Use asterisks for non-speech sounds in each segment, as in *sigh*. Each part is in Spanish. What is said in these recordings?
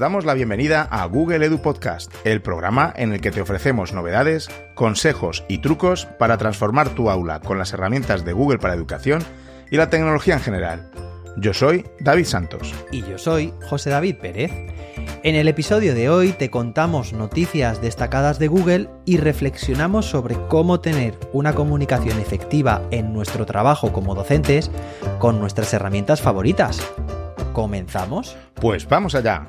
damos la bienvenida a Google Edu Podcast, el programa en el que te ofrecemos novedades, consejos y trucos para transformar tu aula con las herramientas de Google para educación y la tecnología en general. Yo soy David Santos. Y yo soy José David Pérez. En el episodio de hoy te contamos noticias destacadas de Google y reflexionamos sobre cómo tener una comunicación efectiva en nuestro trabajo como docentes con nuestras herramientas favoritas. ¿Comenzamos? Pues vamos allá.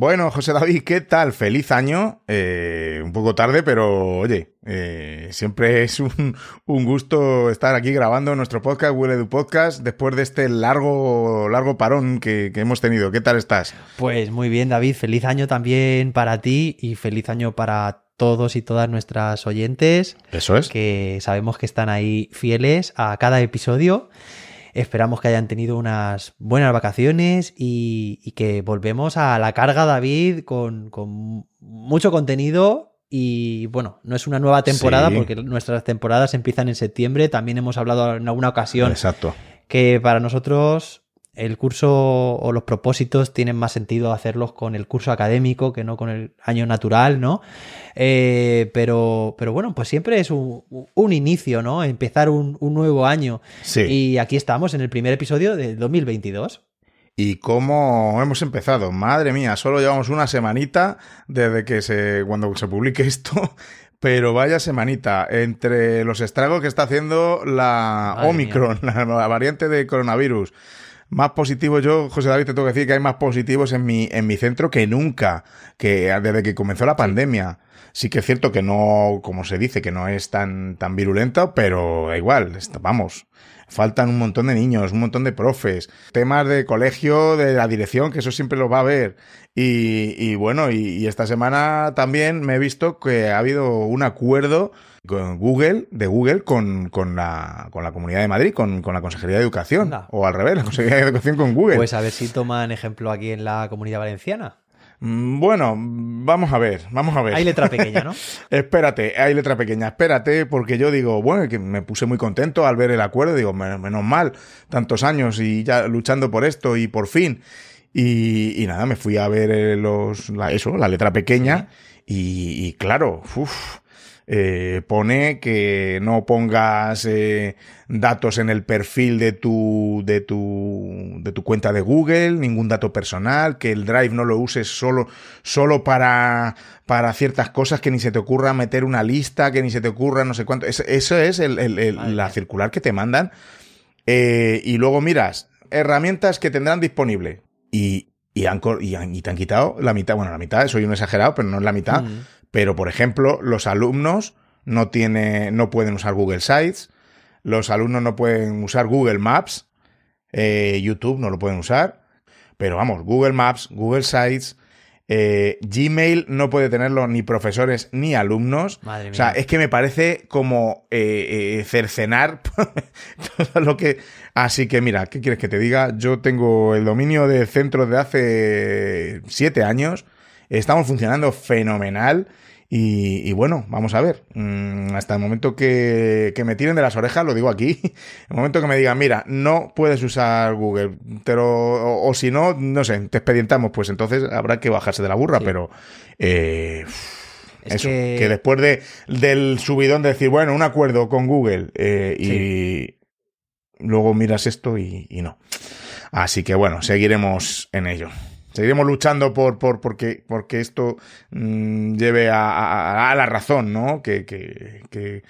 Bueno, José David, ¿qué tal? Feliz año. Eh, un poco tarde, pero oye, eh, siempre es un, gusto estar aquí grabando nuestro podcast, Will Edu Podcast, después de este largo, largo parón que, que, hemos tenido. ¿Qué tal estás? Pues muy bien, David. Feliz año también para ti y feliz año para todos y todas nuestras oyentes. Eso es. Que sabemos que están ahí fieles a cada episodio. Esperamos que hayan tenido unas buenas vacaciones y, que volvemos a la carga, David, con, mucho contenido. Y bueno, no es una nueva temporada porque nuestras temporadas empiezan en septiembre. También hemos hablado en alguna ocasión Exacto. que para nosotros el curso o los propósitos tienen más sentido hacerlos con el curso académico que no con el año natural, ¿no? Eh, pero, pero bueno, pues siempre es un, inicio, ¿no? Empezar un, nuevo año. Sí. Y aquí estamos en el primer episodio del 2022. ¿Y cómo hemos empezado? Madre mía, solo llevamos una semanita desde que se, cuando se publique esto, *laughs* pero vaya semanita, entre los estragos que está haciendo la Omicron, *laughs* la, variante de coronavirus, más positivos. Yo, José David, te tengo que decir que hay más positivos en mi, en mi centro que nunca, que desde que comenzó la pandemia. Sí que es cierto que no, como se dice, que no es tan, tan virulento, pero da igual, vamos. Faltan un montón de niños, un montón de profes, temas de colegio, de la dirección, que eso siempre lo va a haber. Y, y bueno, y, y esta semana también me he visto que ha habido un acuerdo Google, de Google con, con, la, con la Comunidad de Madrid, con, con la Consejería de Educación. O al revés, la Consejería de Educación con Google. Pues a ver si toman ejemplo aquí en la Comunidad Valenciana. Mm, bueno, vamos a ver, vamos a ver. Hay letra pequeña, ¿no? *laughs* espérate, hay letra pequeña, espérate, porque yo digo, bueno, que me puse muy contento al ver el acuerdo, digo, menos mal, tantos años y ya luchando por esto y por fin. Y, y nada, me fui a ver eh, los, la, eso, la letra pequeña y, y claro, uff, eh, pone que no pongas eh, datos en el perfil de tu, de, tu, de tu cuenta de Google, ningún dato personal, que el Drive no lo uses solo, solo para, para ciertas cosas, que ni se te ocurra meter una lista, que ni se te ocurra no sé cuánto. Eso, es el, la circular que te mandan. Eh, y luego miras, herramientas que tendrán disponible. Y, y, han, y, te han quitado la mitad, bueno, la mitad, soy un exagerado, pero no es la mitad. Mm. Pero, por ejemplo, los alumnos no, tiene, no pueden usar Google Sites, los alumnos no pueden usar Google Maps, eh, YouTube no lo pueden usar, pero vamos, Google Maps, Google Sites, eh, Gmail no puede tenerlo ni profesores ni alumnos. Madre O sea, es que me parece como eh, cercenar *laughs* todo lo que. Así que mira, ¿qué quieres que te diga? Yo tengo el dominio de centros de hace siete años. Estamos funcionando fenomenal. Y, bueno, vamos a ver. Mm, hasta el momento que, me tiren de las orejas, lo digo aquí. *laughs* El momento que me digan, mira, no puedes usar Google, pero, o, si no, no sé, te expedientamos, pues entonces habrá que bajarse de la burra, pero. Eh, eso, que... después de, del subidón de decir, bueno, un acuerdo con Google eh, y luego miras esto y, y no. Así que bueno, seguiremos en ello. Seguiremos luchando por, por porque, porque esto mm, lleve a, a, la razón, ¿no? Que, que, que,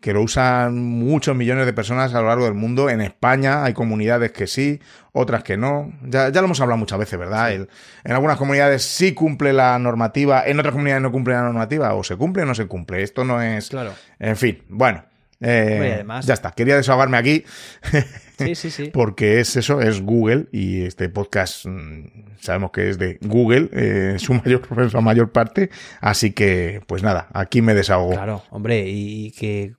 que, lo usan muchos millones de personas a lo largo del mundo. En España hay comunidades que sí, otras que no. Ya, ya lo hemos hablado muchas veces, ¿verdad? El, en algunas comunidades sí cumple la normativa, en otras comunidades no cumple la normativa, o se cumple o no se cumple. Esto no es. Claro. En fin, bueno. Eh, además... Ya está, quería desahogarme aquí. *laughs* *laughs* Sí, sí, sí. Porque es eso, es Google y este podcast mm, sabemos que es de Google, eh, su *laughs* mayor, su mayor parte. Así que, pues nada, aquí me desahogo. Claro, hombre, y que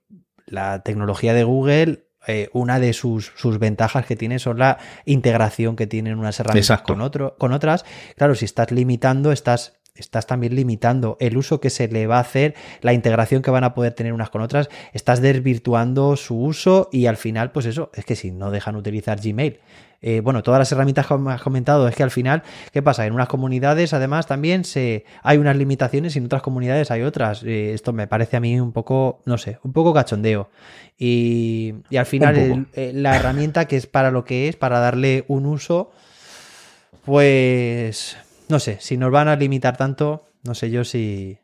la tecnología de Google eh, una de sus, sus, ventajas que tiene son la integración que tienen unas herramientas con, otro, con otras. Claro, si estás limitando, estás estás también limitando el uso que se le va a hacer, la integración que van a poder tener unas con otras, estás desvirtuando su uso y al final, pues eso, es que si no dejan utilizar Gmail, eh, bueno, todas las herramientas que me has comentado, es que al final, ¿qué pasa? En unas comunidades, además, también se, hay unas limitaciones y en otras comunidades hay otras. Eh, esto me parece a mí un poco, no sé, un poco cachondeo. Y, al final, eh, la herramienta que es para lo que es, para darle un uso, pues, no sé, si nos van a limitar tanto, no sé yo si,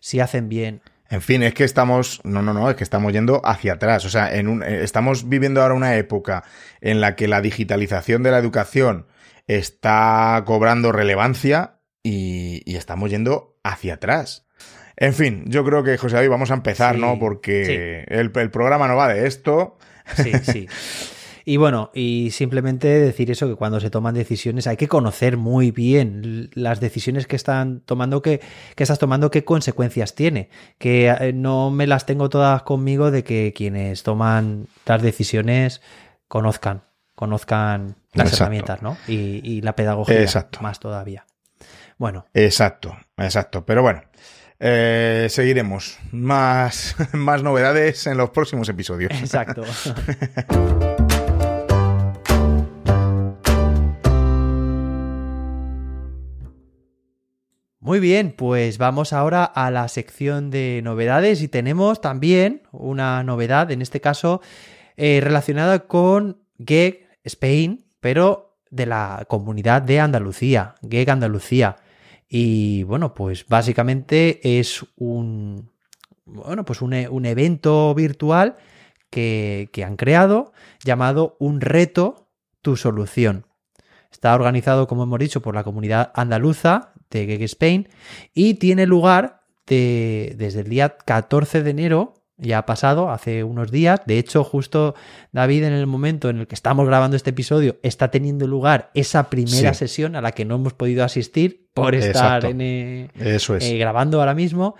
si hacen bien en fin, es que estamos, no, no, no, es que estamos yendo hacia atrás. O sea, en un, eh, estamos viviendo ahora una época en la que la digitalización de la educación está cobrando relevancia y, estamos yendo hacia atrás. En fin, yo creo que José David vamos a empezar, ¿no? Porque el, el programa no va de esto. Sí, sí. *laughs* Y bueno, y simplemente decir eso, que cuando se toman decisiones hay que conocer muy bien las decisiones que están tomando, que, estás tomando, qué consecuencias tiene. Que eh, no me las tengo todas conmigo de que quienes toman las decisiones conozcan, conozcan las herramientas, ¿no? Y, la pedagogía exacto. más todavía. Bueno. Exacto, exacto. Pero bueno. Eh, seguiremos. Más, *laughs* más novedades en los próximos episodios. Exacto. *laughs* Muy bien, pues vamos ahora a la sección de novedades y tenemos también una novedad, en este caso eh, relacionada con GEG Spain, pero de la comunidad de Andalucía, GEG Andalucía. Y bueno, pues básicamente es un, bueno, pues un, evento virtual que han creado llamado Un reto, tu solución. Está organizado, como hemos dicho, por la comunidad andaluza de Geg Spain y tiene lugar desde el día 14 de enero, ya ha pasado, hace unos días. De hecho, justo David, en el momento en el que estamos grabando este episodio, está teniendo lugar esa primera sesión a la que no hemos podido asistir por estar en, eh, Eso es. Eh, grabando ahora mismo.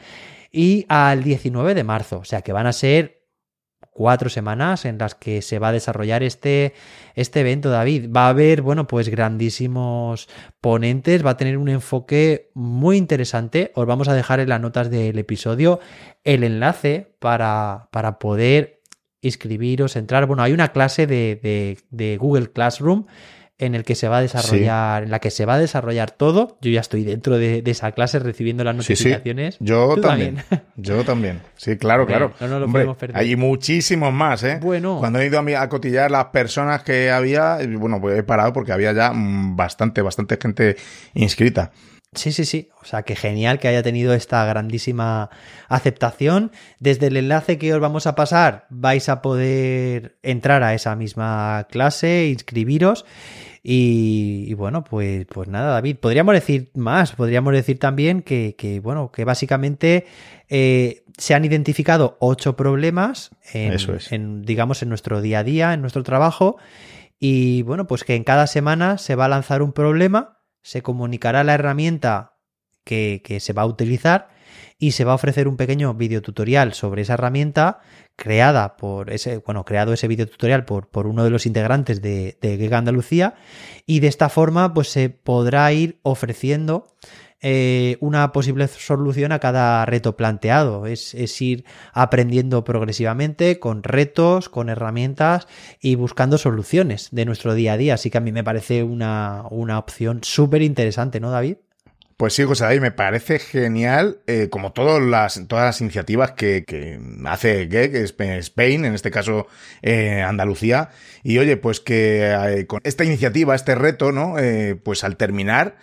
Y al 19 de marzo, o sea que van a ser cuatro semanas en las que se va a desarrollar este, este evento, David. Va a haber, bueno, pues grandísimos ponentes, va a tener un enfoque muy interesante. Os vamos a dejar en las notas del episodio el enlace para, para poder inscribiros, entrar. Bueno, hay una clase de, de, de Google Classroom en el que se va a desarrollar, en la que se va a desarrollar todo. Yo ya estoy dentro de, esa clase recibiendo las notificaciones. Sí, Yo también. *laughs* Yo también. Sí, claro, claro. No nos lo podemos perder. Hay muchísimos más, ¿eh? Bueno. Cuando he ido a, a cotillar las personas que había, bueno, pues he parado porque había ya mm, bastante, bastante gente inscrita. Sí, sí, sí. O sea, que genial que haya tenido esta grandísima aceptación. Desde el enlace que os vamos a pasar vais a poder entrar a esa misma clase, inscribiros. Y, bueno, pues, pues nada, David, podríamos decir más, podríamos decir también que, bueno, que básicamente eh, se han identificado ocho problemas en, digamos, en nuestro día a día, en nuestro trabajo. Y bueno, pues que en cada semana se va a lanzar un problema se comunicará la herramienta que, se va a utilizar y se va a ofrecer un pequeño videotutorial sobre esa herramienta creada por ese, bueno, creado ese videotutorial por, por uno de los integrantes de, de Andalucía y de esta forma pues se podrá ir ofreciendo eh, una posible solución a cada reto planteado. Es, ir aprendiendo progresivamente con retos, con herramientas y buscando soluciones de nuestro día a día. Así que a mí me parece una, opción súper interesante, ¿no, David? Pues sí, José David, me parece genial, eh, como todas las, todas las iniciativas que, hace GEG, Spain, en este caso eh, Andalucía. Y oye, pues que con esta iniciativa, este reto, ¿no? pues al terminar,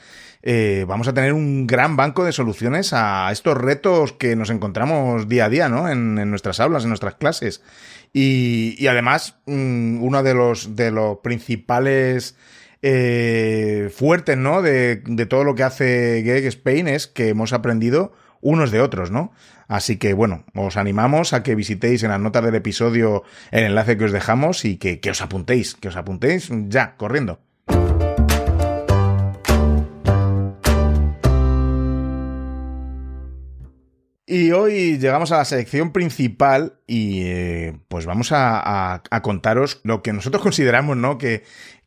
eh, vamos a tener un gran banco de soluciones a estos retos que nos encontramos día a día, ¿no? En, nuestras aulas, en nuestras clases. Y, además, mm, uno de los, de los principales eh, fuertes, ¿no? De, todo lo que hace Gag Spain es que hemos aprendido unos de otros, ¿no? Así que bueno, os animamos a que visitéis en las notas del episodio el enlace que os dejamos y que, os apuntéis, que os apuntéis ya, corriendo. Y hoy llegamos a la sección principal y eh, pues vamos a, contaros lo que nosotros consideramos, ¿no? Que,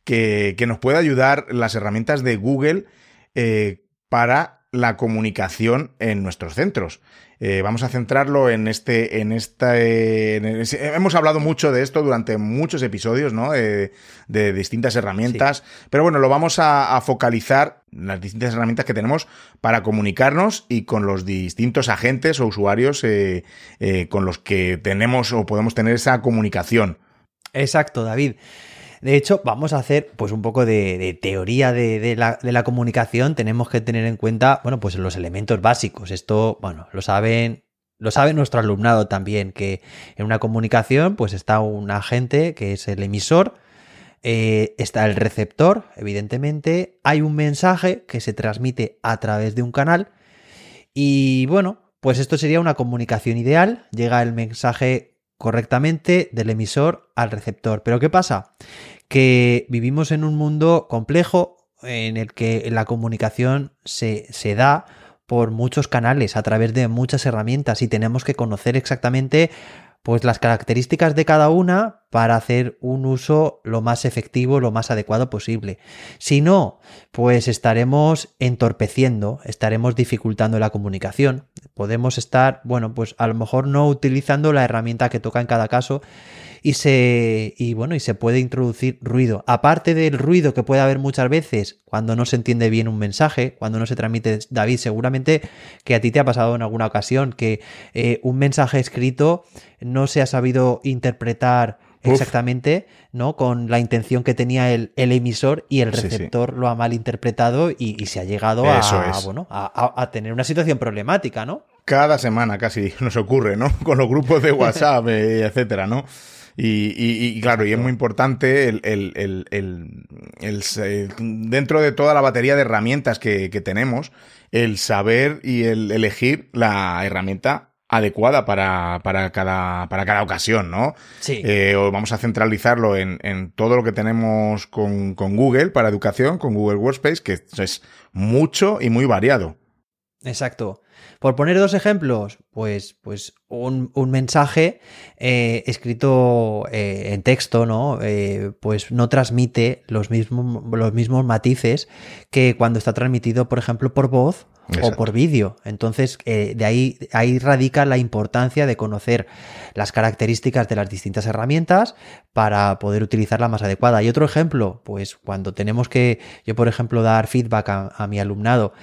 que, nos puede ayudar las herramientas de Google eh, para la comunicación en nuestros centros. Eh, vamos a centrarlo en este, en esta, hemos hablado mucho de esto durante muchos episodios, ¿no? de distintas herramientas, pero bueno, lo vamos a, focalizar en las distintas herramientas que tenemos para comunicarnos y con los distintos agentes o usuarios eh, eh, con los que tenemos o podemos tener esa comunicación. Exacto, David. De hecho, vamos a hacer pues un poco de, teoría de, la, comunicación. Tenemos que tener en cuenta, bueno, pues los elementos básicos. Esto, bueno, lo saben, lo sabe nuestro alumnado también, que en una comunicación, pues está un agente que es el emisor, eh, está el receptor, evidentemente, hay un mensaje que se transmite a través de un canal y bueno, pues esto sería una comunicación ideal. Llega el mensaje correctamente del emisor al receptor. Pero ¿qué pasa? Que vivimos en un mundo complejo en el que la comunicación se, se da por muchos canales, a través de muchas herramientas y tenemos que conocer exactamente pues las características de cada una para hacer un uso lo más efectivo, lo más adecuado posible. Si no, pues estaremos entorpeciendo, estaremos dificultando la comunicación. Podemos estar, bueno, pues a lo mejor no utilizando la herramienta que toca en cada caso y se y bueno, y se puede introducir ruido. Aparte del ruido que puede haber muchas veces cuando no se entiende bien un mensaje, cuando no se transmite David, seguramente que a ti te ha pasado en alguna ocasión que eh, un mensaje escrito no se ha sabido interpretar exactamente, ¿no? Con la intención que tenía el, emisor y el receptor lo ha malinterpretado y, y se ha llegado a, bueno, a, tener una situación problemática, ¿no? Cada semana casi *laughs* nos ocurre, ¿no? Con los grupos de *laughs* WhatsApp, eh, etcétera, ¿no? Y, claro, y es muy importante el, el, el, dentro de toda la batería de herramientas que, tenemos, el saber y el elegir la herramienta adecuada para, para, cada, para cada ocasión, ¿no? Sí. Eh, vamos a centralizarlo en, en, todo lo que tenemos con, con Google para educación, con Google Workspace, que es mucho y muy variado. Exacto. Por poner dos ejemplos, pues, pues un, mensaje eh, escrito eh, en texto, ¿no? Eh, pues no transmite los mismos, los mismos matices que cuando está transmitido, por ejemplo, por voz o por vídeo. Entonces, de ahí, ahí radica la importancia de conocer las características de las distintas herramientas para poder utilizarla más adecuada. Y otro ejemplo, pues cuando tenemos que, yo por ejemplo, dar feedback a, a mi alumnado,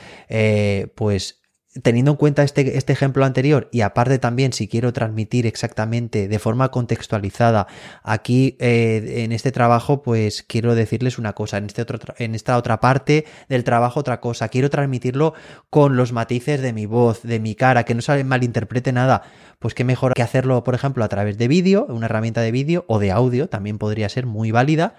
pues teniendo en cuenta este, este, ejemplo anterior y aparte también si quiero transmitir exactamente de forma contextualizada aquí eh, en este trabajo pues quiero decirles una cosa en, este otro, en esta otra parte del trabajo otra cosa quiero transmitirlo con los matices de mi voz de mi cara que no se malinterprete nada. Pues qué mejor que hacerlo por ejemplo a través de vídeo una herramienta de vídeo o de audio también podría ser muy válida.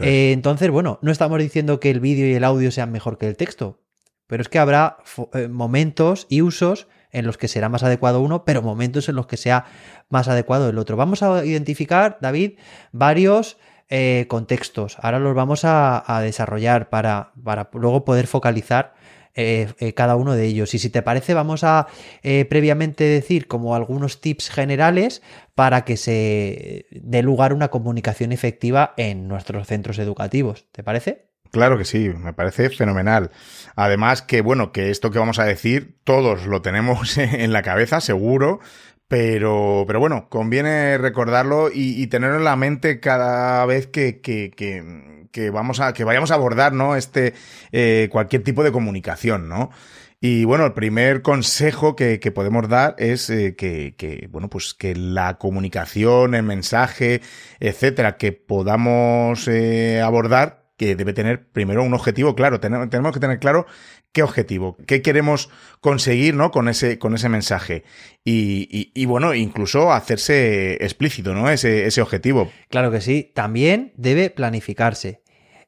Eh, entonces bueno no estamos diciendo que el vídeo y el audio sean mejor que el texto pero es que habrá eh, momentos y usos en los que será más adecuado uno, pero momentos en los que sea más adecuado el otro. Vamos a identificar, David, varios eh, contextos. Ahora los vamos a, desarrollar para, para, luego poder focalizar eh, cada uno de ellos. Y si te parece, vamos a previamente decir como algunos tips generales para que se dé lugar una comunicación efectiva en nuestros centros educativos. ¿Te parece? Claro que sí, me parece fenomenal. Además que, bueno, que esto que vamos a decir, todos lo tenemos *laughs* en la cabeza, seguro, pero, pero bueno, conviene recordarlo y, tenerlo en la mente cada vez que, que, que, vamos a, que vayamos a abordar, ¿no? Este, eh, cualquier tipo de comunicación, ¿no? Y bueno, el primer consejo que, podemos dar es eh, que, que, bueno, pues que la comunicación, el mensaje, etcétera, que podamos eh, abordar, que debe tener primero un objetivo claro. Tenemos, que tener claro qué objetivo, qué queremos conseguir ¿no? con, ese, con ese mensaje. Y, y, bueno, incluso hacerse explícito ¿no? ese, ese objetivo. Claro que sí. También debe planificarse.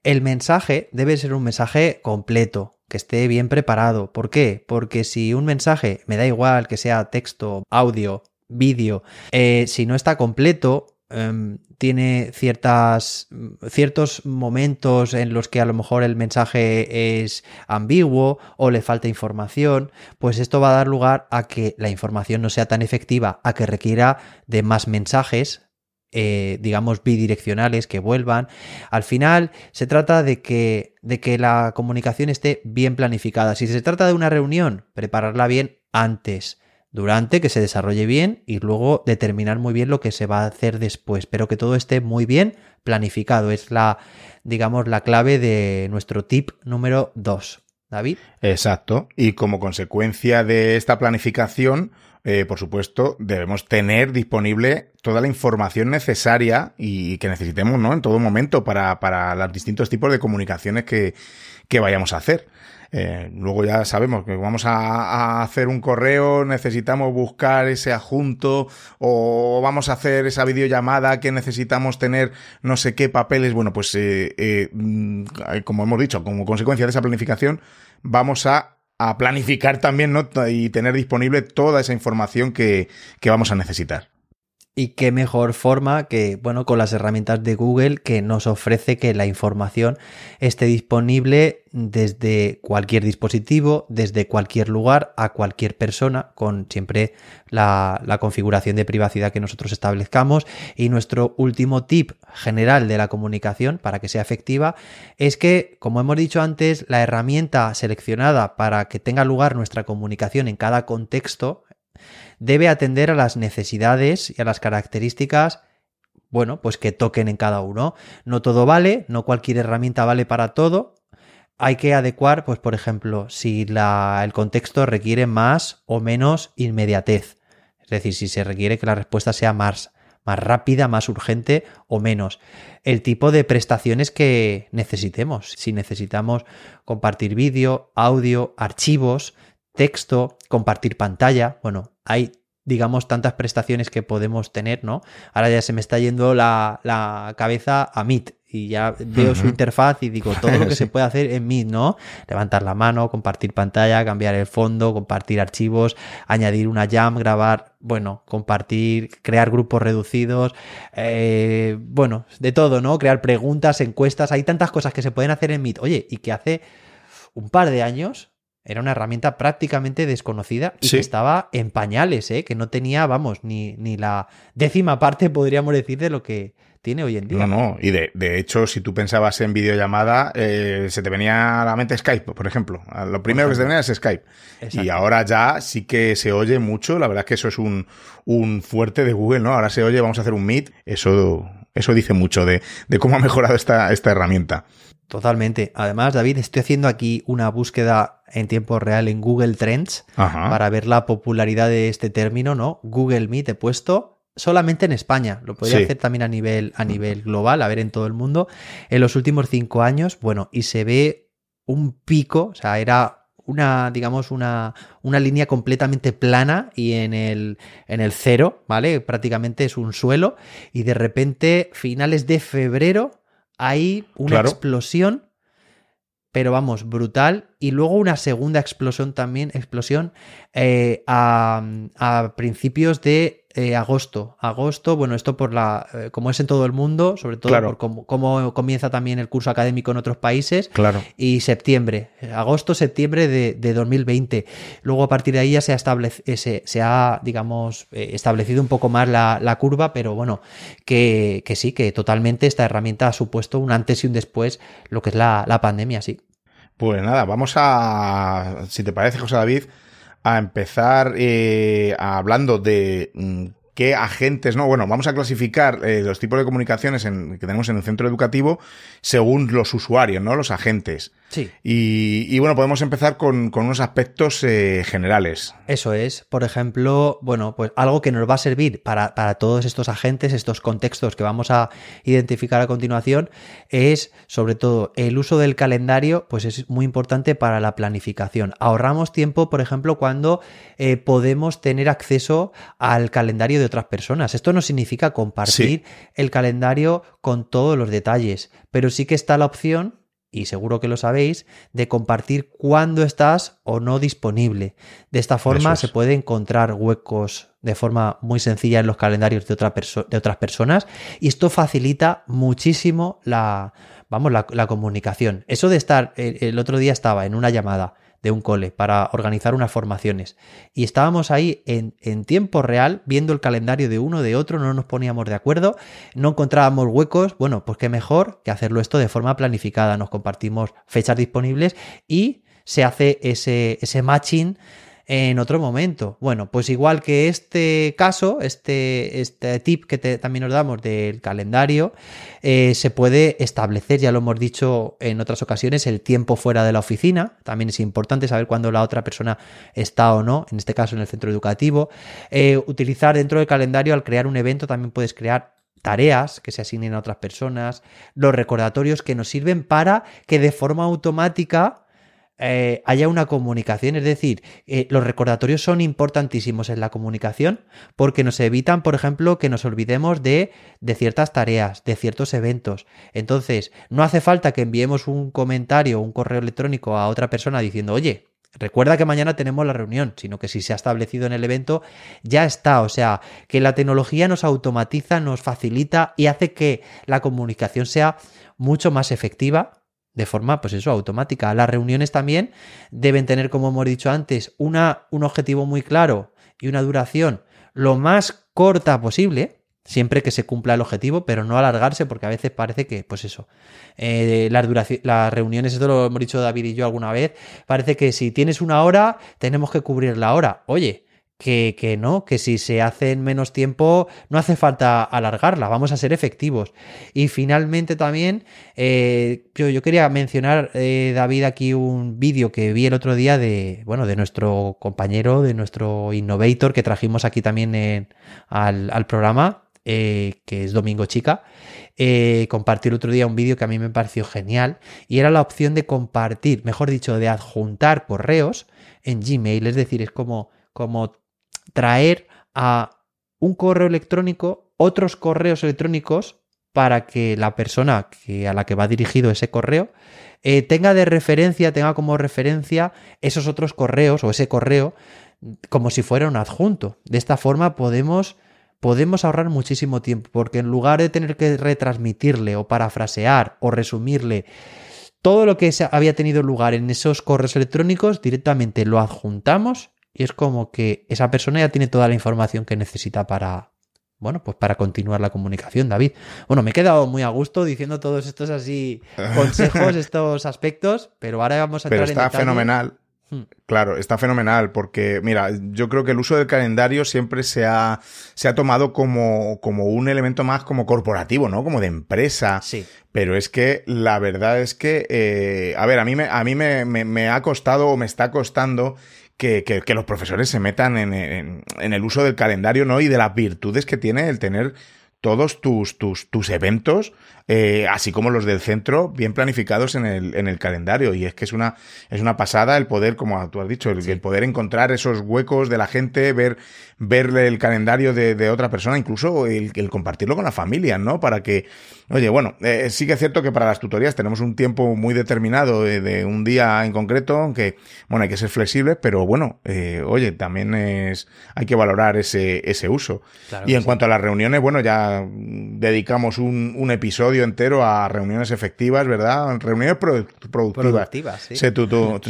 El mensaje debe ser un mensaje completo, que esté bien preparado. ¿Por qué? Porque si un mensaje, me da igual que sea texto, audio, vídeo, eh, si no está completo, Em, tiene ciertas, ciertos momentos en los que a lo mejor el mensaje es ambiguo o le falta información, pues esto va a dar lugar a que la información no sea tan efectiva, a que requiera de más mensajes eh, digamos, bidireccionales que vuelvan. Al final se trata de que, de que la comunicación esté bien planificada. Si se trata de una reunión, prepararla bien antes durante, que se desarrolle bien y luego determinar muy bien lo que se va a hacer después, pero que todo esté muy bien planificado. Es la, digamos, la clave de nuestro tip número 2. David. Exacto. Y como consecuencia de esta planificación, eh, por supuesto, debemos tener disponible toda la información necesaria y que necesitemos, ¿no? En todo momento para, para los distintos tipos de comunicaciones que, que vayamos a hacer. Eh, luego ya sabemos que vamos a, hacer un correo, necesitamos buscar ese adjunto o vamos a hacer esa videollamada que necesitamos tener no sé qué papeles. Bueno, pues eh, eh, mm, como hemos dicho, como consecuencia de esa planificación, vamos a, planificar también ¿no? y tener disponible toda esa información que, que vamos a necesitar. Y qué mejor forma que, bueno, con las herramientas de Google que nos ofrece que la información esté disponible desde cualquier dispositivo, desde cualquier lugar, a cualquier persona, con siempre la, la, configuración de privacidad que nosotros establezcamos. Y nuestro último tip general de la comunicación para que sea efectiva es que, como hemos dicho antes, la herramienta seleccionada para que tenga lugar nuestra comunicación en cada contexto, debe atender a las necesidades y a las características bueno, pues que toquen en cada uno. No todo vale, no cualquier herramienta vale para todo. Hay que adecuar, pues por ejemplo, si la, el contexto requiere más o menos inmediatez. Es decir, si se requiere que la respuesta sea más, más rápida, más urgente o menos. El tipo de prestaciones que necesitemos. Si necesitamos compartir vídeo, audio, archivos, texto, compartir pantalla. Bueno, hay digamos, tantas prestaciones que podemos tener, ¿no? Ahora ya se me está yendo la, cabeza a Meet y ya veo su interfaz y digo todo lo *laughs* que se puede hacer en Meet, ¿no? Levantar la mano, compartir pantalla, cambiar el fondo, compartir archivos, añadir una jam, grabar, bueno, compartir, crear grupos reducidos, eh, bueno, de todo, ¿no? Crear preguntas, encuestas, hay tantas cosas que se pueden hacer en Meet. Oye, y que hace un par de años era una herramienta prácticamente desconocida y que estaba en pañales, ¿eh? que no tenía, vamos, ni, ni la décima parte, podríamos decir, de lo que tiene hoy en día. No, no, y de, de hecho, si tú pensabas en videollamada, eh, se te venía a la mente Skype, por ejemplo. Lo primero que se te venía es Skype. Y ahora ya sí que se oye mucho, la verdad es que eso es un, un fuerte de Google, ¿no? Ahora se oye, vamos a hacer un Meet, eso, eso dice mucho de, de cómo ha mejorado esta, esta herramienta. Totalmente. Además, David, estoy haciendo aquí una búsqueda en tiempo real en Google Trends para ver la popularidad de este término, ¿no? Google Meet he puesto solamente en España. Lo podría hacer también a nivel, a nivel global, a ver en todo el mundo. En los últimos cinco años, bueno, y se ve un pico, o sea, era una, digamos, una, una línea completamente plana y en el, en el cero, ¿vale? Prácticamente es un suelo. Y de repente, finales de febrero, hay una explosión, pero vamos, brutal. Y luego una segunda explosión también, explosión eh, a, a principios de eh, agosto. Agosto, bueno, esto por la. Eh, como es en todo el mundo, sobre todo por cómo, comienza también el curso académico en otros países. Claro. Y septiembre. Agosto, septiembre de, de 2020. Luego, a partir de ahí ya se ha, establecido, se, se, ha digamos, eh, establecido un poco más la, la curva, pero bueno, que, que, sí, que totalmente esta herramienta ha supuesto un antes y un después, lo que es la, la pandemia, sí. Pues nada, vamos a. Si te parece, José David a empezar eh, hablando de mm, qué agentes, no, bueno, vamos a clasificar eh, los tipos de comunicaciones que tenemos en el centro educativo según los usuarios, ¿no? Los agentes. Sí. Y, bueno, podemos empezar con, unos aspectos eh, generales. Eso es. Por ejemplo, bueno, pues algo que nos va a servir para, para, todos estos agentes, estos contextos que vamos a identificar a continuación, es sobre todo el uso del calendario, pues es muy importante para la planificación. Ahorramos tiempo, por ejemplo, cuando eh, podemos tener acceso al calendario de otras personas. Esto no significa compartir el calendario con todos los detalles, pero sí que está la opción y seguro que lo sabéis, de compartir cuándo estás o no disponible. De esta forma se puede encontrar huecos de forma muy sencilla en los calendarios de, de otras personas y esto facilita muchísimo la, vamos, la, comunicación. Eso de estar, el, otro día estaba en una llamada de un cole para organizar unas formaciones. Y estábamos ahí en, en, tiempo real viendo el calendario de uno de otro, no nos poníamos de acuerdo, no encontrábamos huecos. Bueno, pues qué mejor que hacerlo esto de forma planificada. Nos compartimos fechas disponibles y se hace ese, ese matching en otro momento. Bueno, pues igual que este caso, este, este tip que también nos damos del calendario, eh, se puede establecer, ya lo hemos dicho en otras ocasiones, el tiempo fuera de la oficina. También es importante saber cuándo la otra persona está o no, en este caso en el centro educativo. Eh, utilizar dentro del calendario, al crear un evento, también puedes crear tareas que se asignen a otras personas, los recordatorios que nos sirven para que de forma automática eh, haya una comunicación. Es decir, eh, los recordatorios son importantísimos en la comunicación porque nos evitan, por ejemplo, que nos olvidemos de, de ciertas tareas, de ciertos eventos. Entonces, no hace falta que enviemos un comentario o un correo electrónico a otra persona diciendo, oye, Recuerda que mañana tenemos la reunión, sino que si se ha establecido en el evento, ya está. O sea, que la tecnología nos automatiza, nos facilita y hace que la comunicación sea mucho más efectiva de forma, pues eso, automática. Las reuniones también deben tener, como hemos dicho antes, una, un objetivo muy claro y una duración lo más corta posible, siempre que se cumpla el objetivo, pero no alargarse, porque a veces parece que, pues eso, eh, las, las reuniones, esto lo hemos dicho David y yo alguna vez, parece que si tienes una hora, tenemos que cubrir la hora. Oye, que, que, no, que si se hace en menos tiempo no hace falta alargarla, vamos a ser efectivos. Y finalmente también, eh, yo, yo, quería mencionar, eh, David, aquí un vídeo que vi el otro día de, bueno, de nuestro compañero, de nuestro innovator que trajimos aquí también al, al, programa, eh, que es Domingo Chica. compartir otro día un vídeo que a mí me pareció genial y era la opción de compartir, mejor dicho, de adjuntar correos en Gmail, es decir, es como, como traer a un correo electrónico otros correos electrónicos para que la persona que, a la que va dirigido ese correo eh, tenga de referencia, tenga como referencia esos otros correos o ese correo como si fuera un adjunto. De esta forma podemos, podemos ahorrar muchísimo tiempo, porque en lugar de tener que retransmitirle o parafrasear o resumirle todo lo que había tenido lugar en esos correos electrónicos, directamente lo adjuntamos y es como que esa persona ya tiene toda la información que necesita para, bueno, pues para continuar la comunicación, David. Bueno, me he quedado muy a gusto diciendo todos estos así *laughs* consejos, estos aspectos, pero ahora vamos a entrar pero está fenomenal. Hmm. Claro, está fenomenal porque, mira, yo creo que el uso del calendario siempre se ha, se ha tomado como, como un elemento más como corporativo, ¿no? Como de empresa. Sí. Pero es que la verdad es que, eh, a ver, a mí, me, a mí me, me, me ha costado o me está costando que, que, los profesores se metan en, en, en, el uso del calendario, ¿no? Y de las virtudes que tiene el tener todos tus, tus, tus eventos eh, así como los del centro, bien planificados en el, en el calendario. Y es que es una, es una pasada el poder, como tú has dicho, el, poder encontrar esos huecos de la gente, ver, ver el calendario de, de otra persona, incluso el, el, compartirlo con la familia, ¿no? Para que, oye, bueno, eh, sí que es cierto que para las tutorías tenemos un tiempo muy determinado de, de un día en concreto, aunque, bueno, hay que ser flexible, pero bueno, eh, oye, también es, hay que valorar ese, ese uso. y en cuanto a las reuniones, bueno, ya dedicamos un, un episodio entero a reuniones efectivas, ¿verdad? Reuniones productivas. sí. se,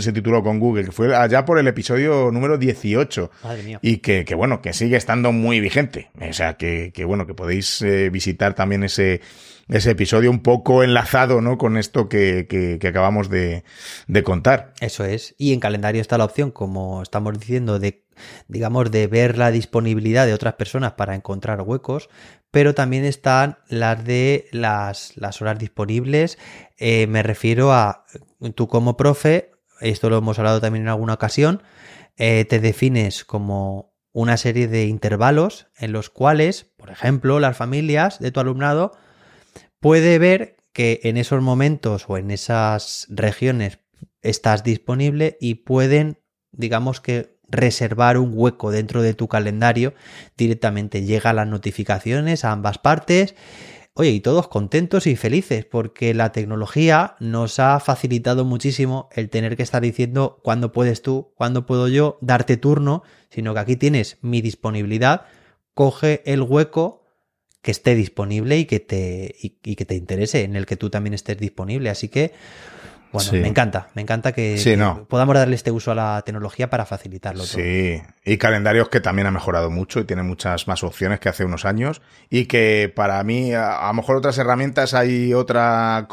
se, tituló con Google, que fue allá por el episodio número 18. Madre mía. Y que, que, bueno, que sigue estando muy vigente. O sea, que, que bueno, que podéis eh, visitar también ese, ese episodio un poco enlazado, ¿no? Con esto que, que, acabamos de, de contar. Eso es. Y en calendario está la opción, como estamos diciendo, de digamos, de ver la disponibilidad de otras personas para encontrar huecos, pero también están las de las, las horas disponibles. Eh, me refiero a tú como profe, esto lo hemos hablado también en alguna ocasión, eh, te defines como una serie de intervalos en los cuales, por ejemplo, las familias de tu alumnado puede ver que en esos momentos o en esas regiones estás disponible y pueden, digamos que reservar un hueco dentro de tu calendario, directamente llega las notificaciones a ambas partes. Oye, y todos contentos y felices porque la tecnología nos ha facilitado muchísimo el tener que estar diciendo cuándo puedes tú, cuándo puedo yo, darte turno, sino que aquí tienes mi disponibilidad, coge el hueco que esté disponible y que te, y, que te interese, en el que tú también estés disponible. Así que bueno, me encanta, me encanta que, podamos darle este uso a la tecnología para facilitarlo todo. Sí, y calendarios que también ha mejorado mucho y tiene muchas más opciones que hace unos años y que para mí, a, lo mejor otras herramientas hay otra,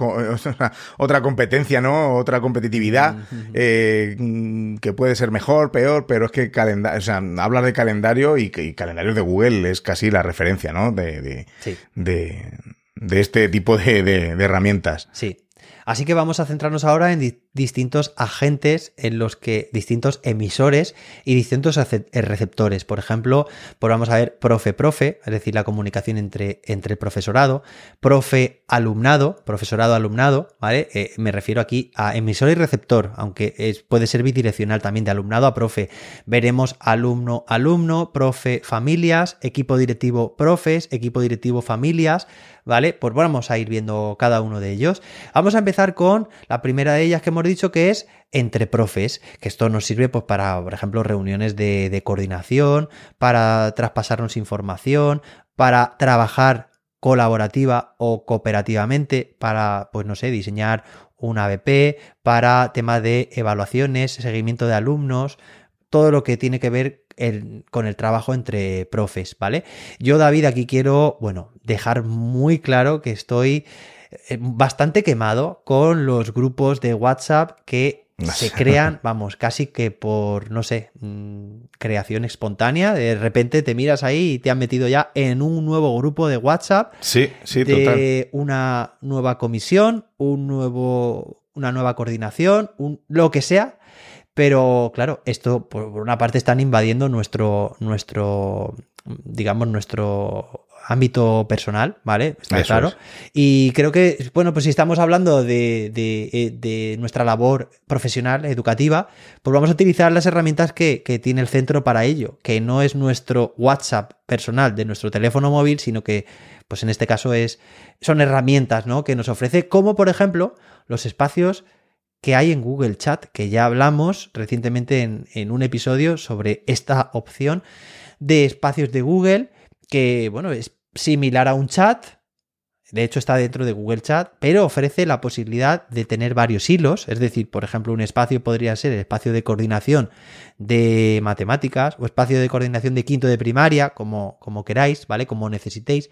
*laughs* otra competencia, ¿no? Otra competitividad eh, que puede ser mejor, peor, pero es que calendario, o sea, hablar de calendario y, y calendario de Google es casi la referencia, ¿no? De, de, de, este tipo de, de herramientas. Sí, Así que vamos a centrarnos ahora en distintos agentes en los que distintos emisores y distintos eh, receptores. Por ejemplo, pues vamos a ver profe-profe, es decir, la comunicación entre, entre el profesorado, profe-alumnado, profesorado-alumnado, ¿vale? Eh, me refiero aquí a emisor y receptor, aunque es, puede ser bidireccional también de alumnado a profe. Veremos alumno-alumno, profe-familias, equipo directivo profes, equipo directivo familias, ¿vale? Pues vamos a ir viendo cada uno de ellos. Vamos a empezar con la primera de ellas que hemos dicho que es entre profes, que esto nos sirve pues para, por ejemplo, reuniones de, coordinación, para traspasarnos información, para trabajar colaborativa o cooperativamente, para, pues no sé, diseñar un ABP, para temas de evaluaciones, seguimiento de alumnos, todo lo que tiene que ver con el trabajo entre profes, ¿vale? Yo, David, aquí quiero, bueno, dejar muy claro que estoy eh, bastante quemado con los grupos de WhatsApp que se *laughs* crean, vamos, casi que por, no sé, mm, creación espontánea. De repente te miras ahí y te han metido ya en un nuevo grupo de WhatsApp. Sí, sí, de una nueva comisión, un nuevo, una nueva coordinación, un, lo que sea pero claro, esto por una parte están invadiendo nuestro, nuestro, digamos, nuestro ámbito personal, ¿vale? Está claro. Y creo que, bueno, pues si estamos hablando de, de, de, nuestra labor profesional, educativa, pues vamos a utilizar las herramientas que, que, tiene el centro para ello, que no es nuestro WhatsApp personal de nuestro teléfono móvil, sino que, pues en este caso es, son herramientas, ¿no? Que nos ofrece, como por ejemplo, los espacios que hay en Google Chat, que ya hablamos recientemente en, un episodio sobre esta opción de espacios de Google, que bueno, es similar a un chat, de hecho está dentro de Google Chat, pero ofrece la posibilidad de tener varios hilos, es decir, por ejemplo, un espacio podría ser el espacio de coordinación de matemáticas o espacio de coordinación de quinto de primaria, como, como queráis, ¿vale? Como necesitéis.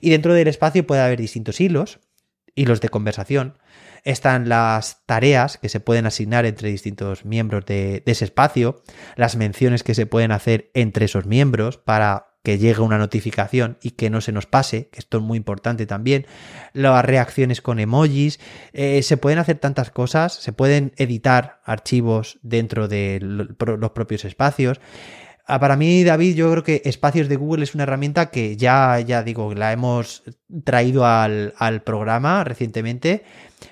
Y dentro del espacio puede haber distintos hilos, hilos de conversación, están las tareas que se pueden asignar entre distintos miembros de, ese espacio, las menciones que se pueden hacer entre esos miembros para que llegue una notificación y que no se nos pase, que esto es muy importante también, las reacciones con emojis, eh, se pueden hacer tantas cosas, se pueden editar archivos dentro de los propios espacios. Ah, para mí, David, yo creo que Espacios de Google es una herramienta que ya, ya digo, la hemos traído al, al programa recientemente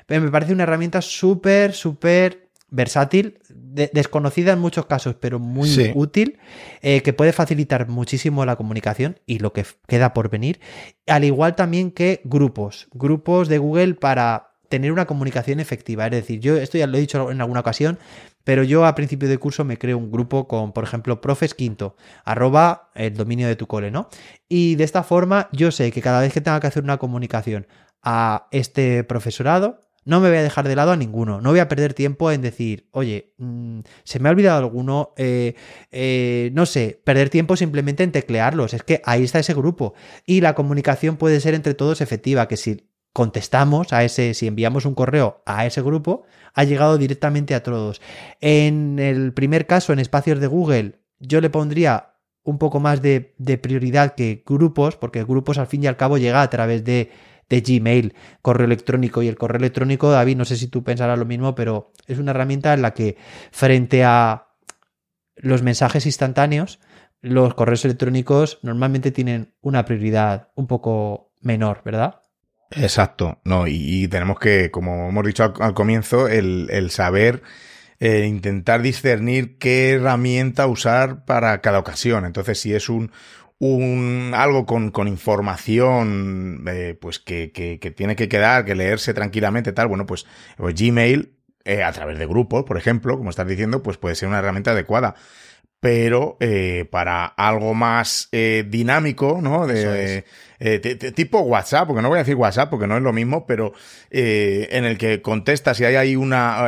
pero me parece una herramienta súper, súper versátil, desconocida en muchos casos, pero muy útil, eh, que puede facilitar muchísimo la comunicación y lo que queda por venir. Al igual también que grupos, grupos de Google para tener una comunicación efectiva. Es decir, yo esto ya lo he dicho en alguna ocasión, pero yo a principio de curso me creo un grupo con, por ejemplo, profes quinto, arroba el dominio de tu cole, ¿no? Y de esta forma yo sé que cada vez que tenga que hacer una comunicación a este profesorado, no me voy a dejar de lado a ninguno. No voy a perder tiempo en decir, oye, mm, se me ha olvidado alguno. Eh, eh, no sé, perder tiempo simplemente en teclearlos. Es que ahí está ese grupo. Y la comunicación puede ser entre todos efectiva, que si contestamos a ese, si enviamos un correo a ese grupo, ha llegado directamente a todos. En el primer caso, en espacios de Google, yo le pondría un poco más de, de prioridad que grupos, porque grupos al fin y al cabo llega a través de de Gmail, correo electrónico. Y el correo electrónico, David, no sé si tú pensarás lo mismo, pero es una herramienta en la que frente a los mensajes instantáneos, los correos electrónicos normalmente tienen una prioridad un poco menor, ¿verdad? Exacto, no, y, tenemos que, como hemos dicho al, comienzo, el, saber eh, intentar discernir qué herramienta usar para cada ocasión. Entonces, si es un, un, algo con, con información eh, pues que, que, que, tiene que quedar, que leerse tranquilamente, tal, bueno, pues, pues Gmail, eh, a través de grupos, por ejemplo, como estás diciendo, pues puede ser una herramienta adecuada. pero eh, para algo más eh, dinámico, ¿no? De, eh, tipo WhatsApp, porque no voy a decir WhatsApp porque no es lo mismo, pero en el que contestas y hay ahí una,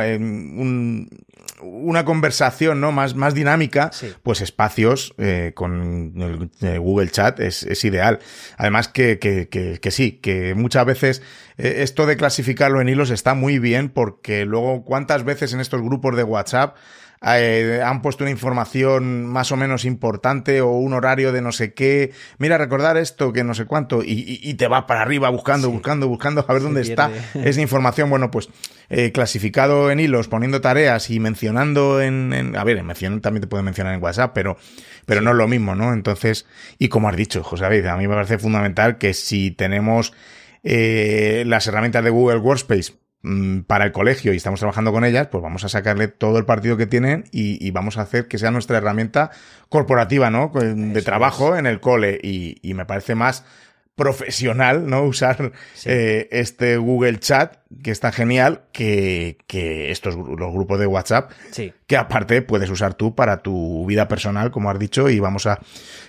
una conversación ¿no? más, más dinámica, pues espacios con el, Google Chat es, es ideal. Además que, que, que, que, sí, que muchas veces esto de clasificarlo en hilos está muy bien porque luego cuántas veces en estos grupos de WhatsApp eh, han puesto una información más o menos importante o un horario de no sé qué, mira, recordar esto, que no sé cuánto, y, te va para arriba buscando, buscando, buscando a ver dónde está *laughs* esa información. Bueno, pues eh, clasificado en hilos, poniendo tareas y mencionando en, a ver, en también te puede mencionar en WhatsApp, pero, pero no es lo mismo, ¿no? Entonces, y como has dicho, José David, a mí me parece fundamental que si tenemos eh, las herramientas de Google Workspace Mm, para el colegio y estamos trabajando con ellas, pues vamos a sacarle todo el partido que tienen y, vamos a hacer que sea nuestra herramienta corporativa, ¿no? De trabajo en el cole y, y me parece más profesional, ¿no? Usar eh, este Google Chat, que está genial, que, que estos los grupos de WhatsApp, sí. que aparte puedes usar tú para tu vida personal, como has dicho, y vamos a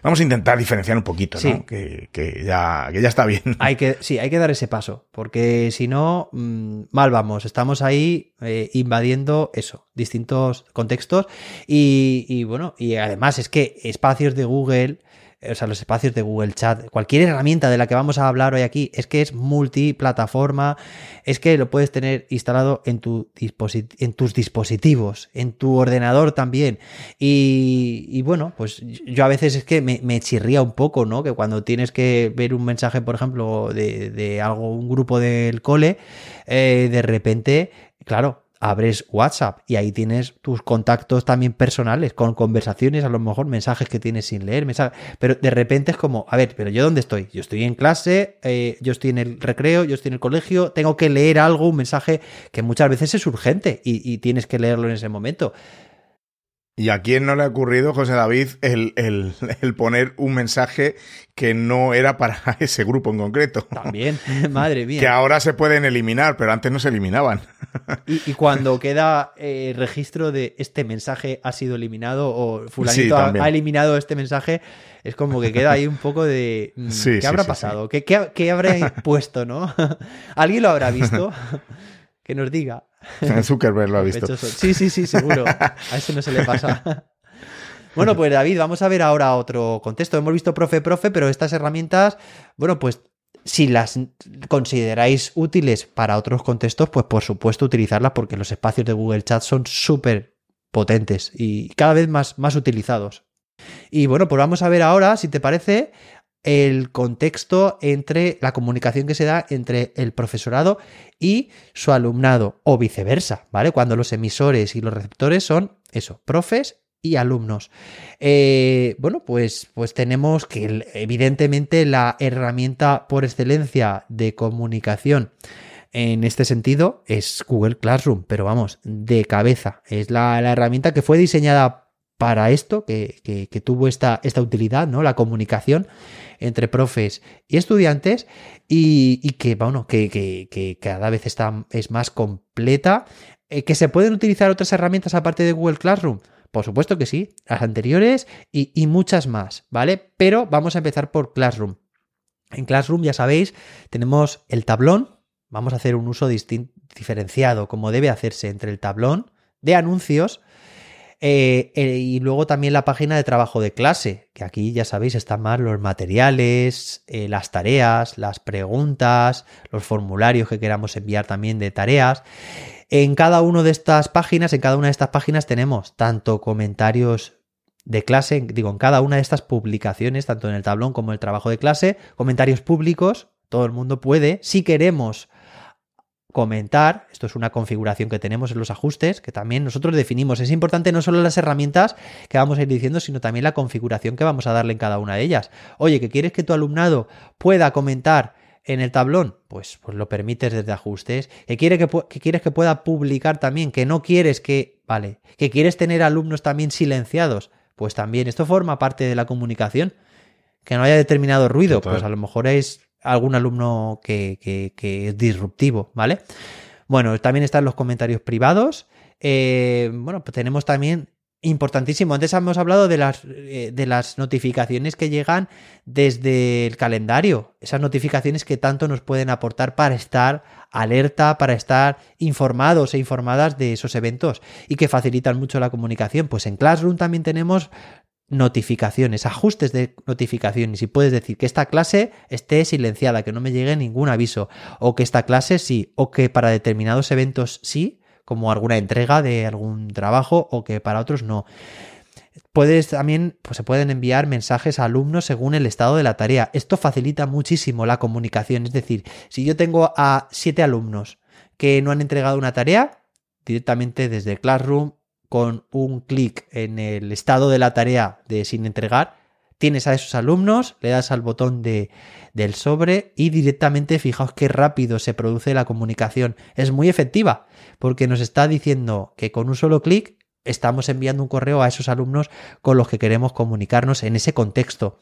vamos a intentar diferenciar un poquito, ¿no? Que, que, ya, que ya está bien. Hay que, sí, hay que dar ese paso, porque si no, mm, mal vamos. Estamos ahí eh, invadiendo eso, distintos contextos, y, y bueno, y además es que espacios de Google o sea, los espacios de Google Chat, cualquier herramienta de la que vamos a hablar hoy aquí, es que es multiplataforma, es que lo puedes tener instalado en, tu en tus dispositivos, en tu ordenador también. Y, bueno, pues yo a veces es que me, chirría un poco, ¿no? Que cuando tienes que ver un mensaje, por ejemplo, de, algo, un grupo del cole, eh, de repente, claro, abres WhatsApp y ahí tienes tus contactos también personales, con conversaciones, a lo mejor mensajes que tienes sin leer, mensajes, pero de repente es como, a ver, pero yo dónde estoy? Yo estoy en clase, eh, yo estoy en el recreo, yo estoy en el colegio, tengo que leer algo, un mensaje que muchas veces es urgente y tienes que leerlo en ese momento. ¿Y a quién no le ha ocurrido, José David, el, el, *laughs* el, poner un mensaje que no era para *laughs* ese grupo en concreto? También, *laughs* madre mía. Que ahora se pueden eliminar, pero antes no se eliminaban. Y, cuando queda eh, registro de este mensaje ha sido eliminado o fulanito ha, eliminado este mensaje, es como que queda ahí un poco de... Mm, ¿Qué habrá pasado? ¿Qué, qué, qué habrá puesto, no? ¿Alguien lo habrá visto? Que nos diga. *laughs* Zuckerberg lo ha visto. Sí, sí, sí, seguro. A ese no se le pasa. *laughs* Bueno, pues David, vamos a ver ahora otro contexto. Hemos visto profe, profe, pero estas herramientas, bueno, pues si las consideráis útiles para otros contextos, pues por supuesto utilizarlas porque los espacios de Google Chat son súper potentes y cada vez más, más utilizados. Y bueno, pues vamos a ver ahora, si te parece, el contexto entre la comunicación que se da entre el profesorado y su alumnado o viceversa, ¿vale? Cuando los emisores y los receptores son eso, profes y alumnos. Eh, bueno, pues, pues tenemos que evidentemente la herramienta por excelencia de comunicación en este sentido es Google Classroom, pero vamos, de cabeza. Es la, la herramienta que fue diseñada para esto, que, que, tuvo esta, esta, utilidad, ¿no? La comunicación entre profes y estudiantes y, y que, bueno, que, que, cada vez está, es más completa. Eh, ¿Que se pueden utilizar otras herramientas aparte de Google Classroom? Por supuesto que sí, las anteriores y, y muchas más, ¿vale? Pero vamos a empezar por Classroom. En Classroom, ya sabéis, tenemos el tablón. Vamos a hacer un uso diferenciado, como debe hacerse entre el tablón de anuncios eh, eh, y luego también la página de trabajo de clase, que aquí ya sabéis están más los materiales, eh, las tareas, las preguntas, los formularios que queramos enviar también de tareas. En cada una de estas páginas, en cada una de estas páginas tenemos tanto comentarios de clase, digo, en cada una de estas publicaciones, tanto en el tablón como en el trabajo de clase, comentarios públicos, todo el mundo puede, si queremos comentar, esto es una configuración que tenemos en los ajustes, que también nosotros definimos. Es importante no solo las herramientas que vamos a ir diciendo, sino también la configuración que vamos a darle en cada una de ellas. Oye, que quieres que tu alumnado pueda comentar en el tablón, pues, pues lo permites desde ajustes. Que, quiere que, que quieres que pueda publicar también, que no quieres que, vale, que quieres tener alumnos también silenciados, pues también esto forma parte de la comunicación. Que no haya determinado ruido, pues a lo mejor es algún alumno que, es disruptivo, ¿vale? Bueno, también están los comentarios privados. Eh, bueno, pues tenemos también Importantísimo. Antes hemos hablado de las, eh, de las notificaciones que llegan desde el calendario. Esas notificaciones que tanto nos pueden aportar para estar alerta, para estar informados e informadas de esos eventos y que facilitan mucho la comunicación. Pues en Classroom también tenemos notificaciones, ajustes de notificaciones y puedes decir que esta clase esté silenciada, que no me llegue ningún aviso o que esta clase sí o que para determinados eventos sí como alguna entrega de algún trabajo o que para otros no. Puedes también, pues se pueden enviar mensajes a alumnos según el estado de la tarea. Esto facilita muchísimo la comunicación. Es decir, si yo tengo a siete alumnos que no han entregado una tarea, directamente desde Classroom, con un clic en el estado de la tarea de sin entregar, tienes a esos alumnos, le das al botón de, del sobre y directamente fijaos qué rápido se produce la comunicación. Es muy efectiva porque nos está diciendo que con un solo clic estamos enviando un correo a esos alumnos con los que queremos comunicarnos en ese contexto.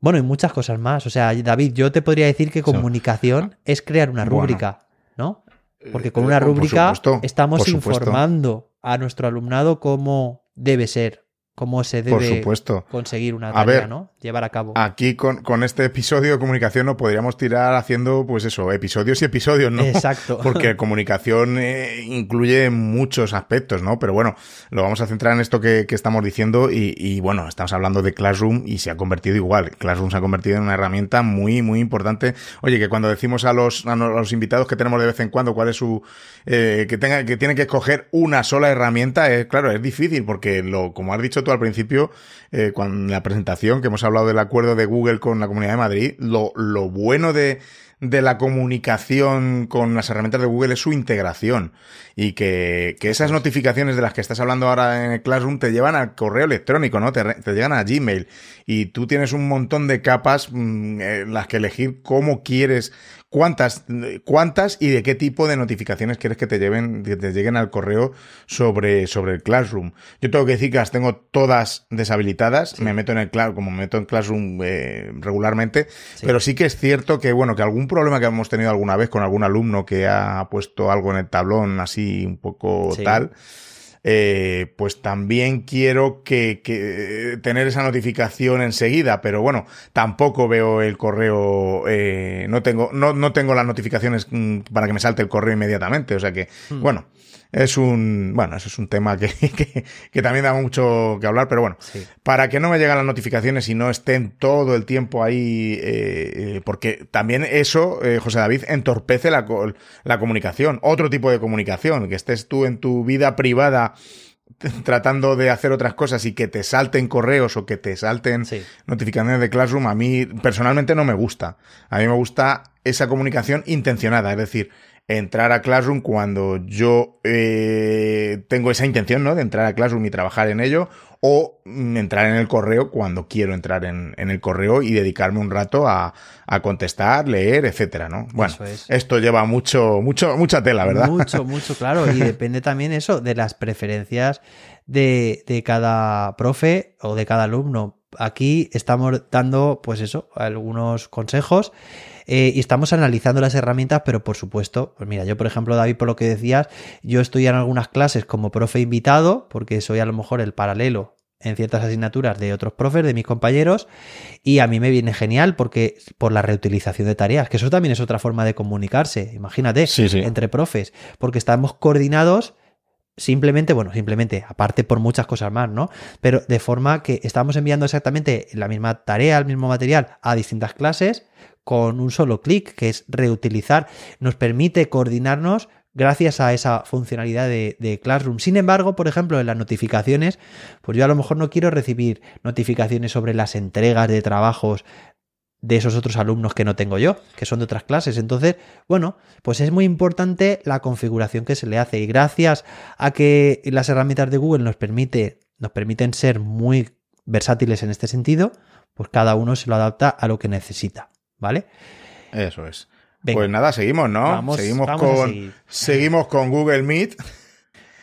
Bueno, y muchas cosas más. O sea, David, yo te podría decir que comunicación es crear una rúbrica, ¿no? Porque con una rúbrica estamos informando a nuestro alumnado cómo debe ser cómo se debe conseguir una tarea, ¿no? Llevar a cabo. Aquí con, con, este episodio de comunicación nos podríamos tirar haciendo, pues eso, episodios y episodios, ¿no? Exacto. *laughs* Porque comunicación eh, incluye muchos aspectos, ¿no? Pero bueno, lo vamos a centrar en esto que, que estamos diciendo y, y, bueno, estamos hablando de Classroom y se ha convertido igual. Classroom se ha convertido en una herramienta muy, muy importante. Oye, que cuando decimos a los, a los invitados que tenemos de vez en cuando cuál es su, eh, que tenga, que tienen que escoger una sola herramienta, es claro, es difícil porque lo, como has dicho al principio, eh, con la presentación que hemos hablado del acuerdo de Google con la Comunidad de Madrid, lo, lo bueno de, de la comunicación con las herramientas de Google es su integración y que, que, esas notificaciones de las que estás hablando ahora en el Classroom te llevan al correo electrónico, ¿no? Te, te llegan a Gmail y tú tienes un montón de capas mm, en las que elegir cómo quieres cuántas, cuántas y de qué tipo de notificaciones quieres que te lleven, que te lleguen al correo sobre, sobre el Classroom. Yo tengo que decir que las tengo todas deshabilitadas. Me meto en el Classroom, como me meto en Classroom eh, regularmente. Pero sí que es cierto que, bueno, que algún problema que hemos tenido alguna vez con algún alumno que ha puesto algo en el tablón así un poco tal eh, pues también quiero que, que, tener esa notificación enseguida, pero bueno, tampoco veo el correo, eh, no tengo, no, no tengo las notificaciones mm, para que me salte el correo inmediatamente, o sea que, hmm. bueno, es un, bueno, eso es un tema *laughs* que, que, también da mucho que hablar, pero bueno, para que no me lleguen las notificaciones y no estén todo el tiempo ahí, eh, eh porque también eso, eh, José David, entorpece la, la comunicación, otro tipo de comunicación, que estés tú en tu vida privada *laughs* tratando de hacer otras cosas y que te salten correos o que te salten notificaciones de Classroom, a mí personalmente no me gusta. A mí me gusta esa comunicación intencionada, es decir, entrar a Classroom cuando yo eh, tengo esa intención, ¿no? De entrar a Classroom y trabajar en ello, o entrar en el correo cuando quiero entrar en, el correo y dedicarme un rato a, contestar, leer, etcétera, ¿no? Bueno, esto lleva mucho, mucho, mucha tela, ¿verdad? Mucho, *laughs* mucho, claro. Y depende también eso de las preferencias de, de cada profe o de cada alumno. Aquí estamos dando, pues eso, algunos consejos. Eh, y estamos analizando las herramientas, pero por supuesto, pues mira, yo por ejemplo, David, por lo que decías, yo estoy en algunas clases como profe invitado, porque soy a lo mejor el paralelo en ciertas asignaturas de otros profes, de mis compañeros, y a mí me viene genial porque por la reutilización de tareas, que eso también es otra forma de comunicarse, imagínate, entre profes, porque estamos coordinados simplemente, bueno, simplemente, aparte por muchas cosas más, ¿no? Pero de forma que estamos enviando exactamente la misma tarea, el mismo material a distintas clases con un solo clic, que es reutilizar, nos permite coordinarnos gracias a esa funcionalidad de, Classroom. Sin embargo, por ejemplo, en las notificaciones, pues yo a lo mejor no quiero recibir notificaciones sobre las entregas de trabajos de esos otros alumnos que no tengo yo, que son de otras clases. Entonces, bueno, pues es muy importante la configuración que se le hace y gracias a que las herramientas de Google nos permite nos permiten ser muy versátiles en este sentido, pues cada uno se lo adapta a lo que necesita. ¿vale? Eso es. Pues nada, seguimos, ¿no? seguimos, con, seguimos con Google Meet.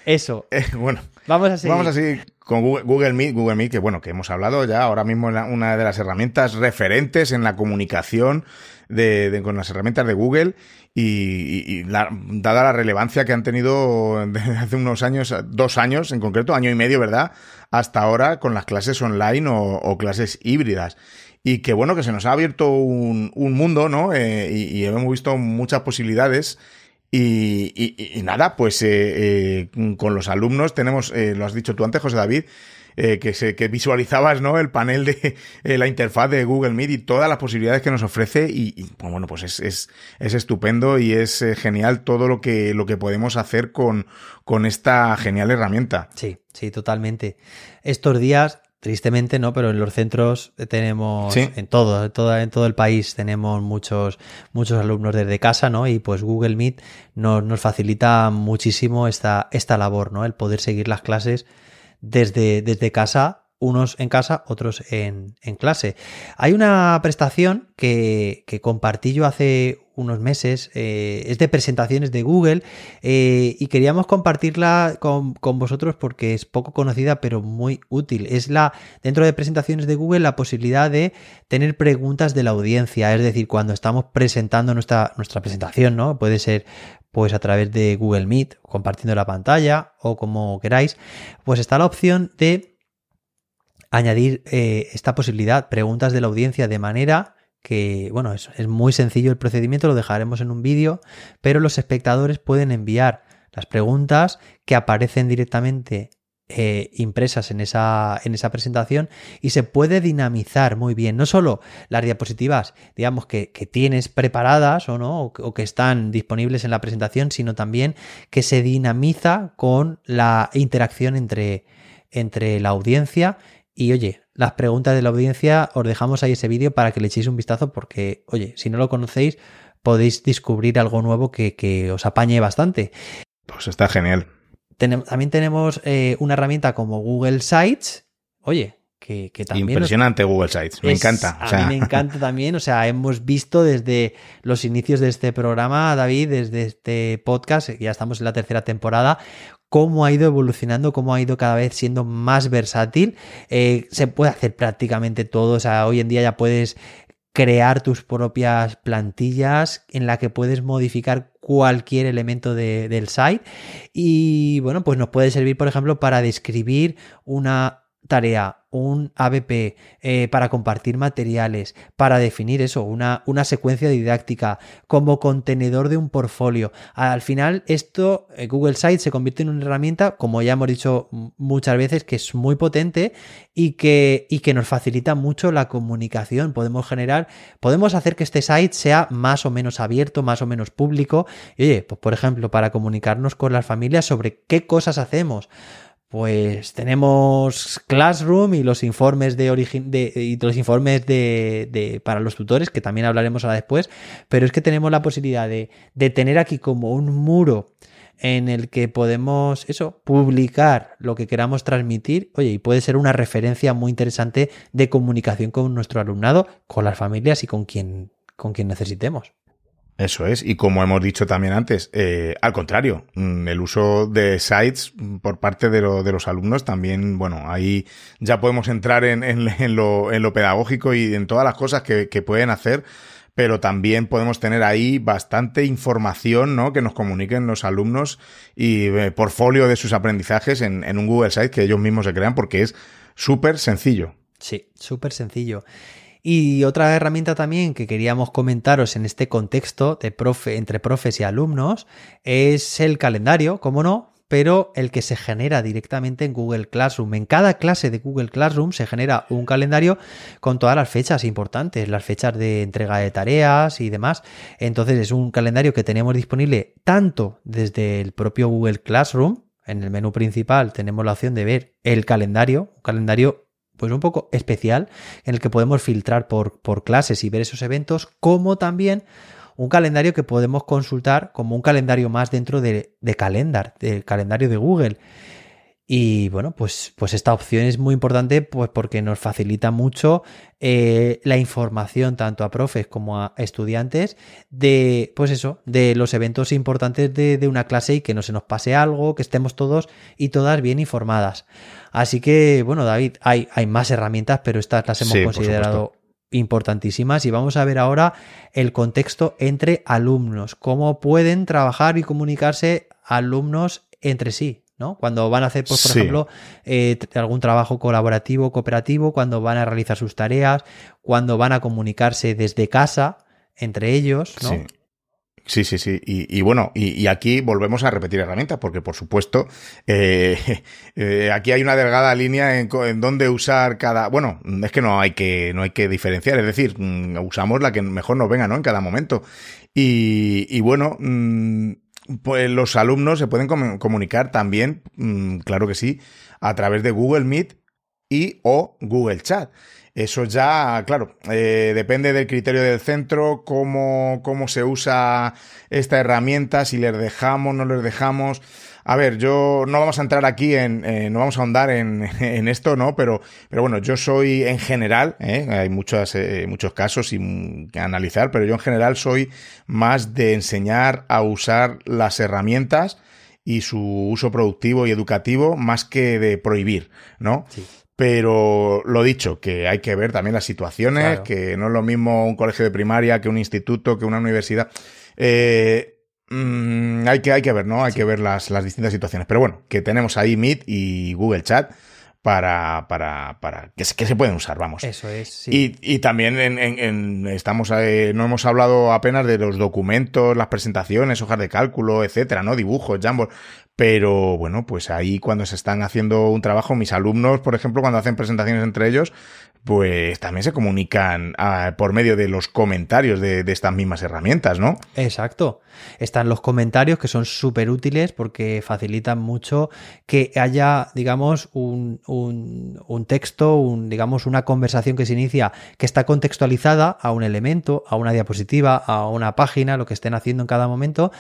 Eso. *laughs* Eh, bueno, vamos a seguir. Vamos a seguir con Google, Meet, Google Meet, que bueno, que hemos hablado ya ahora mismo una de las herramientas referentes en la comunicación de, con las herramientas de Google y, dada la relevancia que han tenido desde hace unos años, dos años en concreto, año y medio, ¿verdad? Hasta ahora con las clases online o, clases híbridas. Y que bueno, que se nos ha abierto un, mundo, ¿no? Eh, y, hemos visto muchas posibilidades. Y, nada, pues eh, eh, con los alumnos tenemos, lo has dicho tú antes, José David, eh, que, se, que visualizabas ¿no? el panel de *laughs* eh, la interfaz de Google Meet y todas las posibilidades que nos ofrece y, pues, bueno, pues es, es, es, estupendo y es eh, genial todo lo que, lo que podemos hacer con, con esta genial herramienta. Sí, sí, totalmente. Estos días Tristemente no, pero en los centros tenemos, en todo, en todo, en todo el país tenemos muchos, muchos alumnos desde casa, ¿no? Y pues Google Meet nos, nos facilita muchísimo esta, esta labor, ¿no? El poder seguir las clases desde, desde casa, unos en casa, otros en, en clase. Hay una prestación que, que, compartí yo hace unos meses, eh, es de presentaciones de Google eh, y queríamos compartirla con, con, vosotros porque es poco conocida pero muy útil. Es la, dentro de presentaciones de Google, la posibilidad de tener preguntas de la audiencia, es decir, cuando estamos presentando nuestra, nuestra presentación, ¿no? Puede ser pues a través de Google Meet, compartiendo la pantalla o como queráis, pues está la opción de añadir eh, esta posibilidad, preguntas de la audiencia de manera que, bueno, es, es muy sencillo el procedimiento, lo dejaremos en un vídeo, pero los espectadores pueden enviar las preguntas que aparecen directamente eh, impresas en esa, en esa presentación y se puede dinamizar muy bien. No solo las diapositivas, digamos, que, tienes preparadas o no, o, que están disponibles en la presentación, sino también que se dinamiza con la interacción entre, entre la audiencia. Y oye, las preguntas de la audiencia, os dejamos ahí ese vídeo para que le echéis un vistazo, porque, oye, si no lo conocéis, podéis descubrir algo nuevo que, que os apañe bastante. Pues está genial también tenemos eh, una herramienta como Google Sites. Oye, que, también. Impresionante Google Sites, me encanta. A mí me encanta también. O sea, hemos visto desde los inicios de este programa, David, desde este podcast, ya estamos en la tercera temporada, cómo ha ido evolucionando, cómo ha ido cada vez siendo más versátil. Eh, se puede hacer prácticamente todo. O sea, hoy en día ya puedes crear tus propias plantillas en la que puedes modificar cualquier elemento del site y bueno pues nos puede servir por ejemplo para describir una tarea, un ABP eh, para compartir materiales, para definir eso, una, una, secuencia didáctica como contenedor de un portfolio. Al final, esto, eh, Google Sites se convierte en una herramienta, como ya hemos dicho muchas veces, que es muy potente y que, y que nos facilita mucho la comunicación. Podemos generar, podemos hacer que este site sea más o menos abierto, más o menos público. Oye, pues por ejemplo, para comunicarnos con las familias sobre qué cosas hacemos pues tenemos Classroom y los informes de origen de, y los informes de, para los tutores, que también hablaremos ahora después, pero es que tenemos la posibilidad de, de tener aquí como un muro en el que podemos eso, publicar lo que queramos transmitir, oye, y puede ser una referencia muy interesante de comunicación con nuestro alumnado, con las familias y con quien, con quien necesitemos. Eso es, y como hemos dicho también antes, eh, al contrario, mm, el uso de sites por parte de, de, los alumnos también, bueno, ahí ya podemos entrar en, en, lo, en lo, pedagógico y en todas las cosas que, que, pueden hacer, pero también podemos tener ahí bastante información, ¿no? Que nos comuniquen los alumnos y eh, portfolio de sus aprendizajes en, en un Google Site que ellos mismos se crean porque es súper sencillo. Sí, súper sencillo. Y otra herramienta también que queríamos comentaros en este contexto de entre profes y alumnos es el calendario, como no, pero el que se genera directamente en Google Classroom. En cada clase de Google Classroom se genera un calendario con todas las fechas importantes, las fechas de entrega de tareas y demás. Entonces es un calendario que tenemos disponible tanto desde el propio Google Classroom, en el menú principal tenemos la opción de ver el calendario, un calendario pues un poco especial en el que podemos filtrar por, por clases y ver esos eventos, como también un calendario que podemos consultar como un calendario más dentro de, de Calendar, del calendario de Google. Y bueno, pues, pues esta opción es muy importante pues porque nos facilita mucho eh, la información tanto a profes como a estudiantes de, pues eso, de los eventos importantes de, de, una clase y que no se nos pase algo, que estemos todos y todas bien informadas. Así que, bueno, David, hay, hay más herramientas, pero estas las hemos Sí, considerado importantísimas y vamos a ver ahora el contexto entre alumnos, cómo pueden trabajar y comunicarse alumnos entre sí. ¿No? Cuando van a hacer, pues, por Sí. ejemplo, eh, algún trabajo colaborativo, cooperativo, cuando van a realizar sus tareas, cuando van a comunicarse desde casa entre ellos, ¿no? Sí. Sí, sí, sí. Y, y bueno, y, y aquí volvemos a repetir herramientas, porque por supuesto, *laughs* eh, eh, aquí hay una delgada línea en, en dónde usar cada. Bueno, es que no hay que, no hay que diferenciar, es decir, mm, usamos la que mejor nos venga, ¿no? En cada momento. Y, y bueno, mm, pues los alumnos se pueden comu- comunicar también, mm, claro que sí, a través de Google Meet y o Google Chat. Eso ya, claro, eh, depende del criterio del centro, cómo, cómo se usa esta herramienta, si les dejamos, no les dejamos. A ver, yo no vamos a entrar aquí en, eh, no vamos a ahondar en, *laughs* en esto, ¿no? Pero, pero bueno, yo soy en general, ¿eh? hay muchos, eh, muchos casos y, que analizar, pero yo en general soy más de enseñar a usar las herramientas y su uso productivo y educativo más que de prohibir, ¿no? Sí. Pero lo dicho, que hay que ver también las situaciones, Claro. que no es lo mismo un colegio de primaria que un instituto, que una universidad. Eh, mm, hay, que, hay que ver, ¿no? Hay que ver las, las distintas situaciones. Pero bueno, que tenemos ahí Meet y Google Chat para, para, para que, se- que se pueden usar, vamos. Eso es, sí. Y, y también en, en- en- estamos eh, no hemos hablado apenas de los documentos, las presentaciones, hojas de cálculo, etcétera, ¿no? Dibujos, Jamboard. Pero bueno, pues ahí cuando se están haciendo un trabajo, mis alumnos, por ejemplo, cuando hacen presentaciones entre ellos, pues también se comunican ah, por medio de los comentarios de, estas mismas herramientas, ¿no? Exacto. Están los comentarios que son súper útiles porque facilitan mucho que haya, digamos, un, un- un texto, un, digamos, una conversación que se inicia que está contextualizada a un elemento, a una diapositiva, a una página, lo que estén haciendo en cada momento.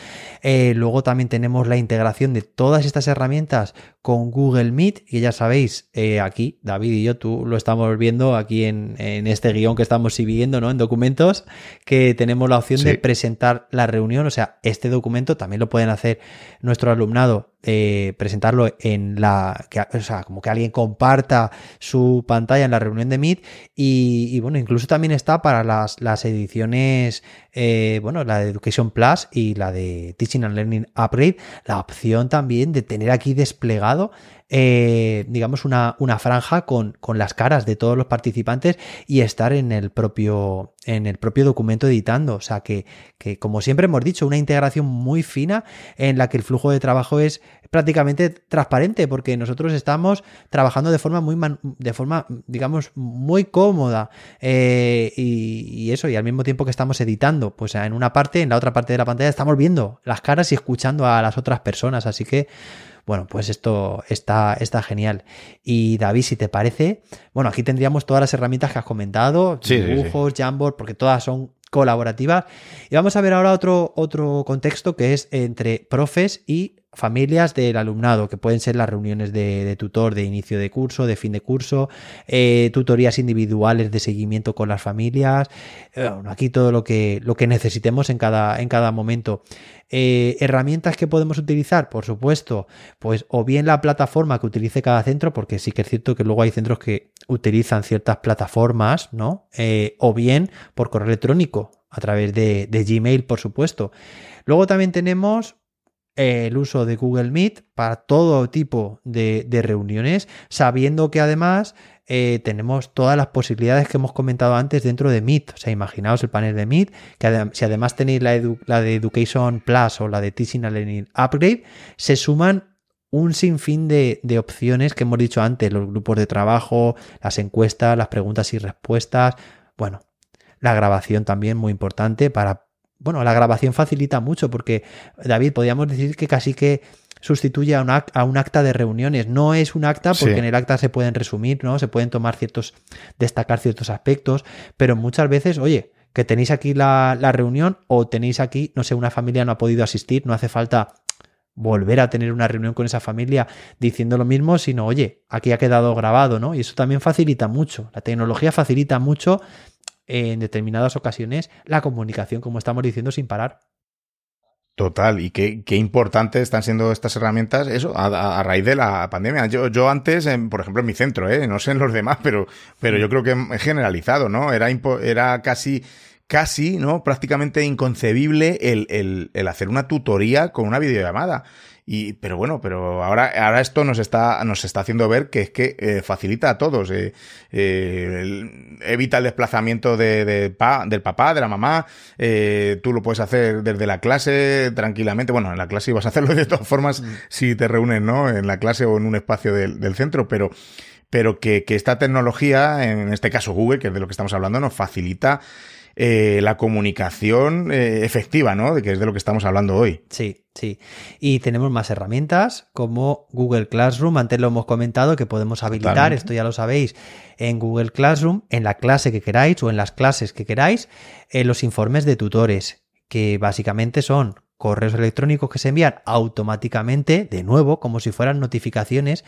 Eh, luego también tenemos la integración de todas estas herramientas con Google Meet, y ya sabéis, eh, aquí, David y yo, tú lo estamos viendo aquí en, en este guion que estamos siguiendo, ¿no? En documentos, que tenemos la opción de presentar la reunión, o sea, este documento también lo pueden hacer nuestro alumnado, eh, presentarlo en la, que, o sea, como que alguien comparta su pantalla en la reunión de Meet y, y, bueno, incluso también está para las, las ediciones, eh, bueno, la de Education Plus y la de Teaching and Learning Upgrade, la opción también de tener aquí desplegado eh, digamos, una, una franja con, con, las caras de todos los participantes y estar en el propio, en el propio documento editando. O sea que, que, como siempre hemos dicho, una integración muy fina en la que el flujo de trabajo es prácticamente transparente, porque nosotros estamos trabajando de forma muy, de forma, digamos, muy cómoda. Eh, y, y, eso, y al mismo tiempo que estamos editando, pues en una parte, en la otra parte de la pantalla, estamos viendo las caras y escuchando a las otras personas. Así que bueno, pues esto está, está genial. Y David, si te parece, bueno, aquí tendríamos todas las herramientas que has comentado, sí, dibujos, sí, sí. Jamboard, porque todas son colaborativas. Y vamos a ver ahora otro, otro contexto que es entre profes y familias del alumnado, que pueden ser las reuniones de, tutor de inicio de curso, de fin de curso, eh, tutorías individuales de seguimiento con las familias, eh, aquí todo lo que, lo que necesitemos en cada, en cada momento. Eh, herramientas que podemos utilizar, por supuesto, pues o bien la plataforma que utilice cada centro, porque sí que es cierto que luego hay centros que utilizan ciertas plataformas, ¿no? O bien por correo electrónico, a través de, de Gmail, por supuesto. Luego también tenemos el uso de Google Meet para todo tipo de, reuniones, sabiendo que además eh, tenemos todas las posibilidades que hemos comentado antes dentro de Meet. O sea, imaginaos el panel de Meet, que si además tenéis la, la, de Education Plus o la de Teaching and Learning Upgrade, se suman un sinfín de, de opciones que hemos dicho antes, los grupos de trabajo, las encuestas, las preguntas y respuestas. Bueno, la grabación también muy importante para bueno, la grabación facilita mucho porque, David, podríamos decir que casi que sustituye a un, a un acta de reuniones. No es un acta porque sí. en el acta se pueden resumir, ¿no? Se pueden tomar ciertos, destacar ciertos aspectos, pero muchas veces, oye, que tenéis aquí la, la reunión o tenéis aquí, no sé, una familia no ha podido asistir, no hace falta volver a tener una reunión con esa familia diciendo lo mismo, sino, oye, aquí ha quedado grabado, ¿no? Y eso también facilita mucho. La tecnología facilita mucho en determinadas ocasiones la comunicación, como estamos diciendo, sin parar. Total, y qué, qué importantes están siendo estas herramientas, eso, a, raíz de la pandemia. Yo, yo antes, en, por ejemplo, en mi centro, ¿eh? no sé en los demás, pero, pero yo creo que he generalizado, ¿no? Era, era casi casi, ¿no? Prácticamente inconcebible el, el, el, hacer una tutoría con una videollamada. Y, pero bueno, pero ahora, ahora esto nos está, nos está haciendo ver que es que eh, facilita a todos. Eh, eh, evita el desplazamiento de, de pa, del papá, de la mamá. Eh, tú lo puedes hacer desde la clase tranquilamente. Bueno, en la clase ibas a hacerlo de todas formas mm. si te reúnes, ¿no? En la clase o en un espacio del, del centro, pero pero que, que, esta tecnología, en este caso Google, que es de lo que estamos hablando, nos facilita eh, la comunicación eh, efectiva, ¿no? De que es de lo que estamos hablando hoy. Sí, sí. Y tenemos más herramientas como Google Classroom. Antes lo hemos comentado que podemos habilitar, esto ya lo sabéis, en Google Classroom, en la clase que queráis o en las clases que queráis, en los informes de tutores, que básicamente son correos electrónicos que se envían automáticamente, de nuevo, como si fueran notificaciones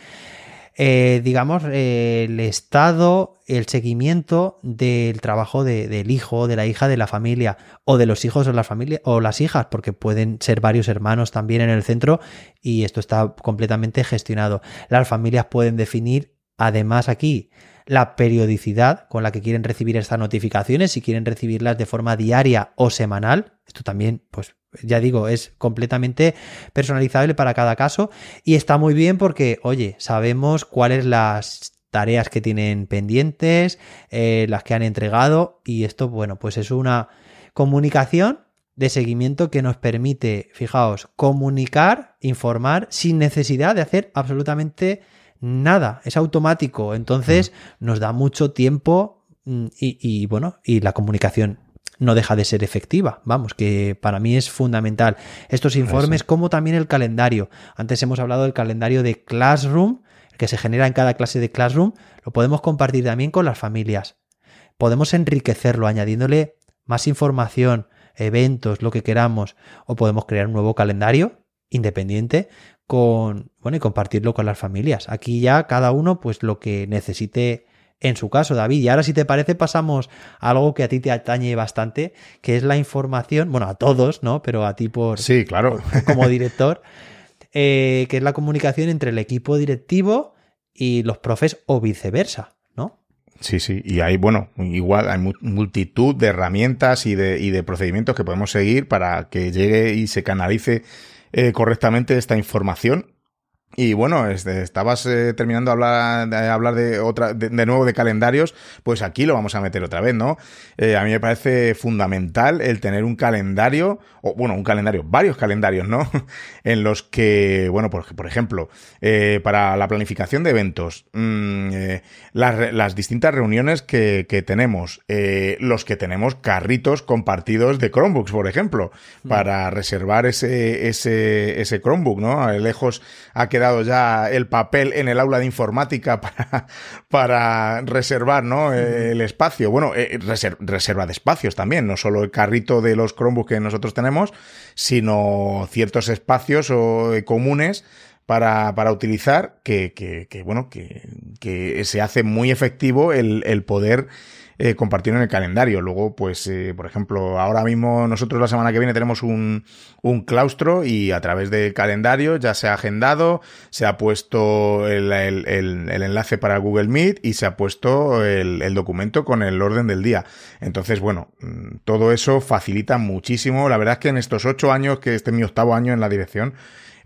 eh, digamos, el estado, el seguimiento del trabajo del hijo, de la hija de la familia, o de los hijos o, la familia, o las hijas, porque pueden ser varios hermanos también en el centro y esto está completamente gestionado. Las familias pueden definir, además aquí, la periodicidad con la que quieren recibir estas notificaciones, si quieren recibirlas de forma diaria o semanal. Esto también, pues ya digo, es completamente personalizable para cada caso y está muy bien porque, oye, sabemos cuáles las tareas que tienen pendientes, eh, las que han entregado y esto, bueno, pues es una comunicación de seguimiento que nos permite, fijaos, comunicar, informar sin necesidad de hacer absolutamente nada, es automático, entonces mm. nos da mucho tiempo mm, y, y bueno, y la comunicación no deja de ser efectiva. Vamos, que para mí es fundamental. Estos informes, como también el calendario. Antes hemos hablado del calendario de Classroom, el que se genera en cada clase de Classroom, lo podemos compartir también con las familias. Podemos enriquecerlo añadiéndole más información, eventos, lo que queramos, o podemos crear un nuevo calendario independiente con, bueno, y compartirlo con las familias. Aquí ya cada uno pues lo que necesite en su caso, David. Y ahora, si te parece, pasamos a algo que a ti te atañe bastante, que es la información, bueno, a todos, ¿no? Pero a ti por... Sí, claro. como *laughs* director, eh, que es la comunicación entre el equipo directivo y los profes o viceversa, ¿no? Sí, sí, y hay, bueno, igual hay multitud de herramientas y de, y de procedimientos que podemos seguir para que llegue y se canalice eh, correctamente esta información y bueno, este, estabas eh, terminando de hablar, de hablar de otra, de, nuevo de calendarios, pues aquí lo vamos a meter otra vez, ¿no? Eh, a mí me parece fundamental el tener un calendario, o bueno, un calendario, varios calendarios, ¿no? *laughs* en los que, bueno, por, por ejemplo, eh, para la planificación de eventos, mmm, las, las, distintas reuniones que, que tenemos, los que tenemos carritos compartidos de Chromebooks, por ejemplo, mm. para reservar ese, ese, ese Chromebook, ¿no? Lejos a quedado ya el papel en el aula de informática *laughs* para, para reservar ¿no? el espacio. Bueno, eh, reserva de espacios también, no solo el carrito de los Chromebooks que nosotros tenemos, sino ciertos espacios o, eh, comunes para, para utilizar que, que, que bueno, que, que, se hace muy efectivo el, el poder eh, compartir en el calendario. Luego, pues, eh, por ejemplo, ahora mismo nosotros la semana que viene tenemos un, un claustro y a través del calendario ya se ha agendado, se ha puesto el, el, el, enlace para Google Meet y se ha puesto el, el documento con el orden del día. Entonces, bueno, mm, todo eso facilita muchísimo. La verdad es que en estos ocho años, que este es mi octavo año en la dirección,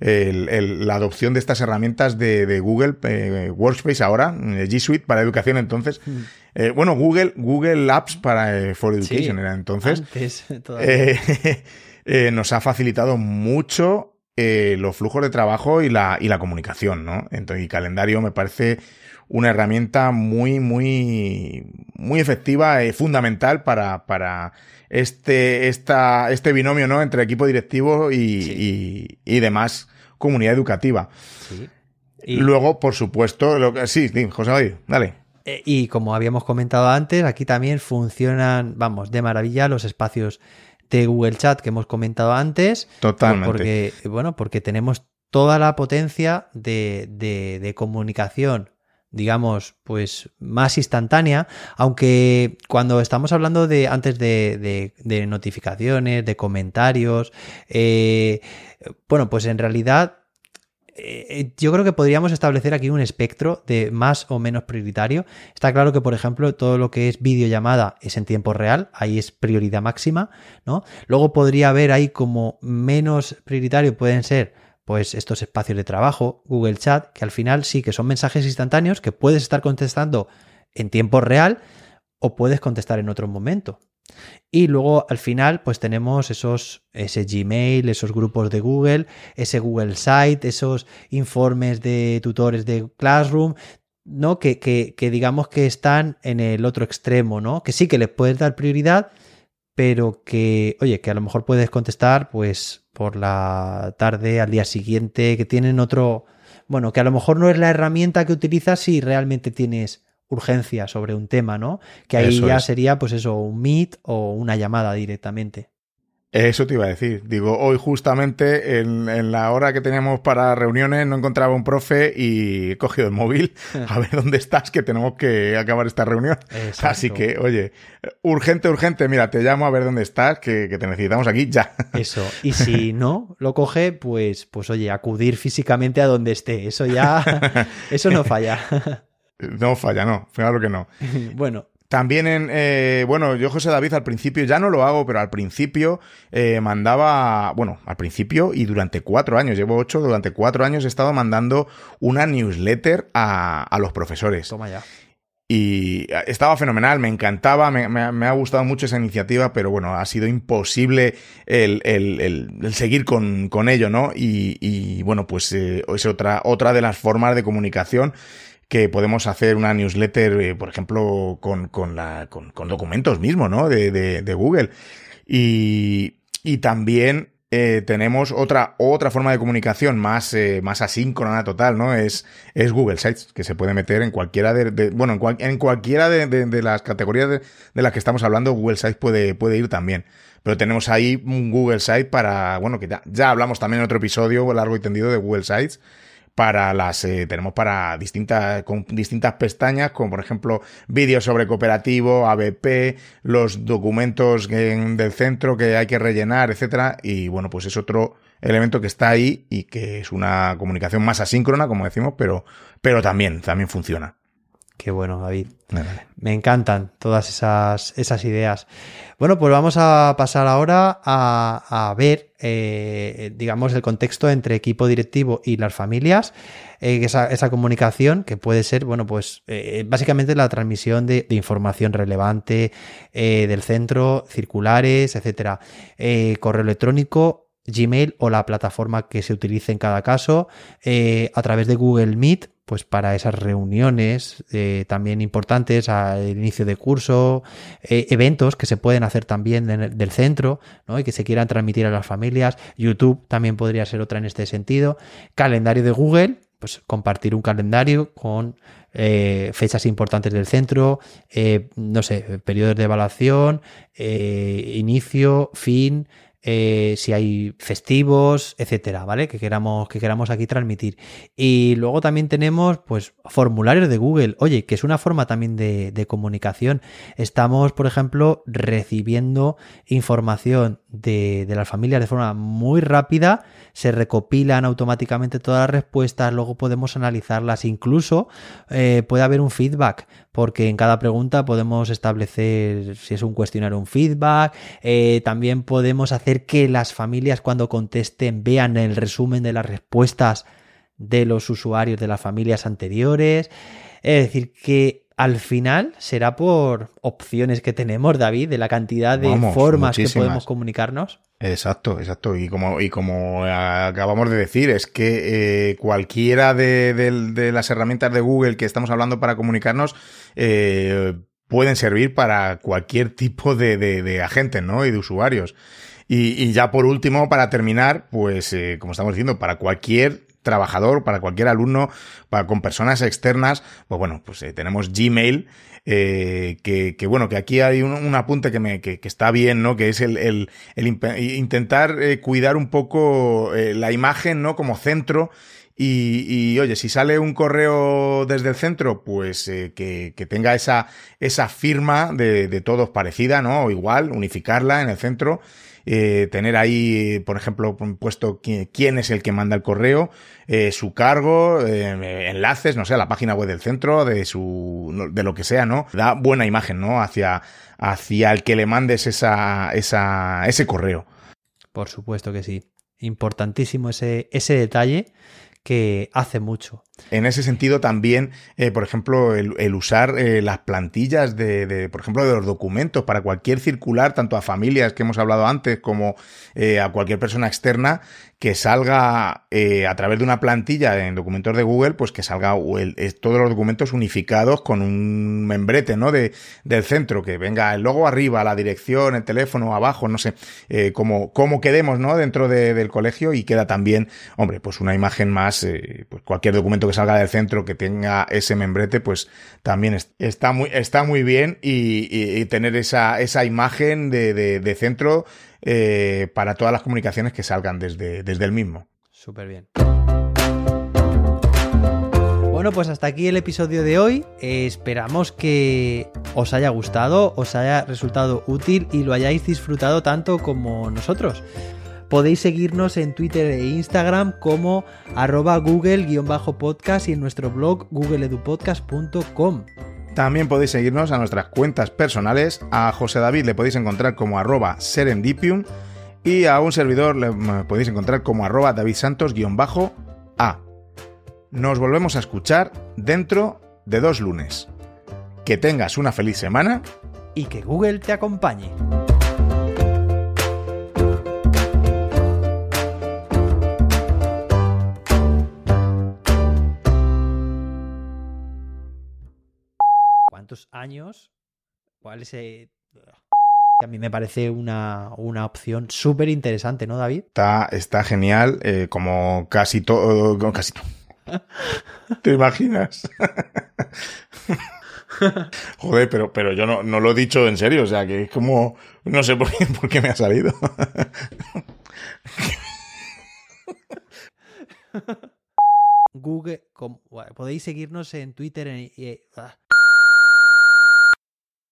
el, el, la adopción de estas herramientas de, de Google eh, Workspace ahora, eh, G Suite para educación entonces. Mm. Eh, bueno, Google, Google Apps para eh, for Education era entonces. *laughs* *laughs* Eh, nos ha facilitado mucho los flujos de trabajo y la, y la comunicación, ¿no? Entonces, y calendario me parece una herramienta muy, muy, muy efectiva y fundamental para, para este, esta, este binomio, ¿no? Entre equipo directivo y, y, y demás comunidad educativa. Sí. Y... Luego, por supuesto, lo que, sí, José David, dale. Eh, y como habíamos comentado antes, aquí también funcionan, vamos, de maravilla los espacios de Google Chat que hemos comentado antes. Totalmente. Porque, bueno, porque tenemos toda la potencia de, de, comunicación digamos, pues más instantánea, aunque cuando estamos hablando de antes de, de notificaciones, de comentarios, eh, bueno, pues en realidad eh, yo creo que podríamos establecer aquí un espectro de más o menos prioritario. Está claro que, por ejemplo, todo lo que es videollamada es en tiempo real, ahí es prioridad máxima, ¿no? Luego podría haber ahí como menos prioritario pueden ser pues estos espacios de trabajo, Google Chat, que al final sí que son mensajes instantáneos que puedes estar contestando en tiempo real o puedes contestar en otro momento. Y luego al final, pues tenemos esos, ese Gmail, esos grupos de Google, ese Google Site, esos informes de tutores de Classroom, ¿no? Que, que, que, digamos que están en el otro extremo, ¿no? Que sí que les puedes dar prioridad, pero que, oye, que a lo mejor puedes contestar, pues, por la tarde, al día siguiente, que tienen otro. Bueno, que a lo mejor no es la herramienta que utilizas si realmente tienes urgencia sobre un tema, ¿no? Que ahí ya sería, pues eso, un meet o una llamada directamente. Eso te iba a decir. Digo, hoy justamente en, la hora que teníamos para reuniones no encontraba un profe y he cogido el móvil *laughs* a ver dónde estás, que tenemos que acabar esta reunión. Así que, oye, urgente, urgente, mira, te llamo a ver dónde estás, que, que, te necesitamos aquí ya. *laughs* Eso. Y si no lo coge, pues, pues oye, acudir físicamente a donde esté. Eso ya, *laughs* eso no falla. No falla, no, claro que no. bueno. También en, eh, bueno, yo José David al principio, ya no lo hago, pero al principio eh, mandaba, bueno, al principio y durante cuatro años, llevo ocho, durante cuatro años he estado mandando una newsletter a, a los profesores. Toma ya. Y estaba fenomenal, me encantaba, me, me, ha gustado mucho esa iniciativa, pero bueno, ha sido imposible el, el, el, seguir con, con, ello, ¿no? Y, y bueno, pues eh, es otra, otra de las formas de comunicación que podemos hacer una newsletter, eh, por ejemplo, con, con, la, con, con documentos mismos, ¿no? De, de, de Google. Y, y también eh, tenemos otra, otra forma de comunicación más, eh, más asíncrona total, ¿no? Es, es Google Sites, que se puede meter en cualquiera de, bueno, en, en cualquiera de, de, las categorías de, las que estamos hablando, Google Sites puede, puede ir también. Pero tenemos ahí un Google Site para, bueno, que ya, ya hablamos también en otro episodio largo y tendido de Google Sites, para las eh, tenemos para distintas con distintas pestañas como por ejemplo vídeos sobre cooperativo ABP los documentos del centro que hay que rellenar etcétera y bueno pues es otro elemento que está ahí y que es una comunicación más asíncrona como decimos pero pero también también funciona Qué bueno, David. Me encantan todas esas, esas ideas. Bueno, pues vamos a pasar ahora a, ver, eh, digamos, el contexto entre equipo directivo y las familias. Eh, esa, comunicación que puede ser, bueno, pues eh, básicamente la transmisión de, información relevante del centro, circulares, etcétera. correo electrónico, Gmail o la plataforma que se utilice en cada caso, a través de Google Meet pues para esas reuniones eh, también importantes al inicio de curso, eh, eventos que se pueden hacer también del centro ¿no? y que se quieran transmitir a las familias. YouTube también podría ser otra en este sentido. Calendario de Google, pues compartir un calendario con eh, fechas importantes del centro, no sé, periodos de evaluación, inicio, fin, eh, si hay festivos, etcétera, ¿vale? Que queramos, que queramos aquí transmitir. Y luego también tenemos, pues, formularios de Google. Oye, que es una forma también de, de comunicación. Estamos, por ejemplo, recibiendo información de, las familias de forma muy rápida se recopilan automáticamente todas las respuestas, luego podemos analizarlas, incluso eh, puede haber un feedback, porque en cada pregunta podemos establecer si es un cuestionario un feedback, eh, también podemos hacer que las familias cuando contesten vean el resumen de las respuestas de los usuarios de las familias anteriores, es decir, que al final será por opciones que tenemos, David, de la cantidad de formas que podemos comunicarnos. Exacto, exacto. Y como, y como acabamos de decir, es que eh, cualquiera de, las herramientas de Google que estamos hablando para comunicarnos eh, pueden servir para cualquier tipo de, de, agentes, ¿no? Y de usuarios. Y, ya por último, para terminar, pues eh, como estamos diciendo, para cualquier trabajador, para cualquier alumno, para con personas externas, pues bueno, pues eh, tenemos Gmail, eh, que, que, bueno, que aquí hay un, un apunte que, me, que, está bien, ¿no? Que es el, el, el intentar eh, cuidar un poco eh, la imagen, ¿no? Como centro. Y, y, oye, si sale un correo desde el centro, pues eh, que, que, tenga esa, esa firma de, de todos parecida, ¿no? O igual, unificarla en el centro eh, tener ahí, por ejemplo, puesto quién es el que manda el correo, eh, su cargo, eh, enlaces, no sé, a la página web del centro, de su, de lo que sea, ¿no? Da buena imagen, ¿no? Hacia, hacia el que le mandes esa, esa, ese correo. Por supuesto que sí. Importantísimo ese, ese detalle que hace mucho. En ese sentido también, eh, por ejemplo, el, usar eh, las plantillas de, por ejemplo, de los documentos para cualquier circular, tanto a familias que hemos hablado antes como eh, a cualquier persona externa, que salga a través de una plantilla en documentos de Google, pues que salga todos los documentos unificados con un membrete, ¿no? De, del centro, que venga el logo arriba, la dirección, el teléfono abajo, no sé, como, cómo quedemos, ¿no? Dentro de, del colegio y queda también, hombre, pues una imagen más, pues cualquier documento salga del centro que tenga ese membrete, pues también está muy, está muy bien y, tener esa, esa imagen de, de, centro eh, para todas las comunicaciones que salgan desde, desde el mismo. Súper bien. Bueno, pues hasta aquí el episodio de hoy. Esperamos que os haya gustado, os haya resultado útil y lo hayáis disfrutado tanto como nosotros. Podéis seguirnos en Twitter e Instagram como arroba google-podcast y en nuestro blog googleedupodcast.com. También podéis seguirnos a nuestras cuentas personales. A José David le podéis encontrar como arroba serendipium y a un servidor le podéis encontrar como arroba davidsantos-a. Nos volvemos a escuchar dentro de dos lunes. Que tengas una feliz semana y que Google te acompañe. ¿Cuántos años? ¿Cuál es el... A mí me parece una, una opción súper interesante, ¿no, David? Está, está genial, eh, como casi todo. Casi. *laughs* ¿Te imaginas? *laughs* Joder, pero, pero yo no, no, lo he dicho en serio, o sea, que es como. No sé por qué, por qué me ha salido. *laughs* Google, podéis seguirnos en Twitter. En, eh,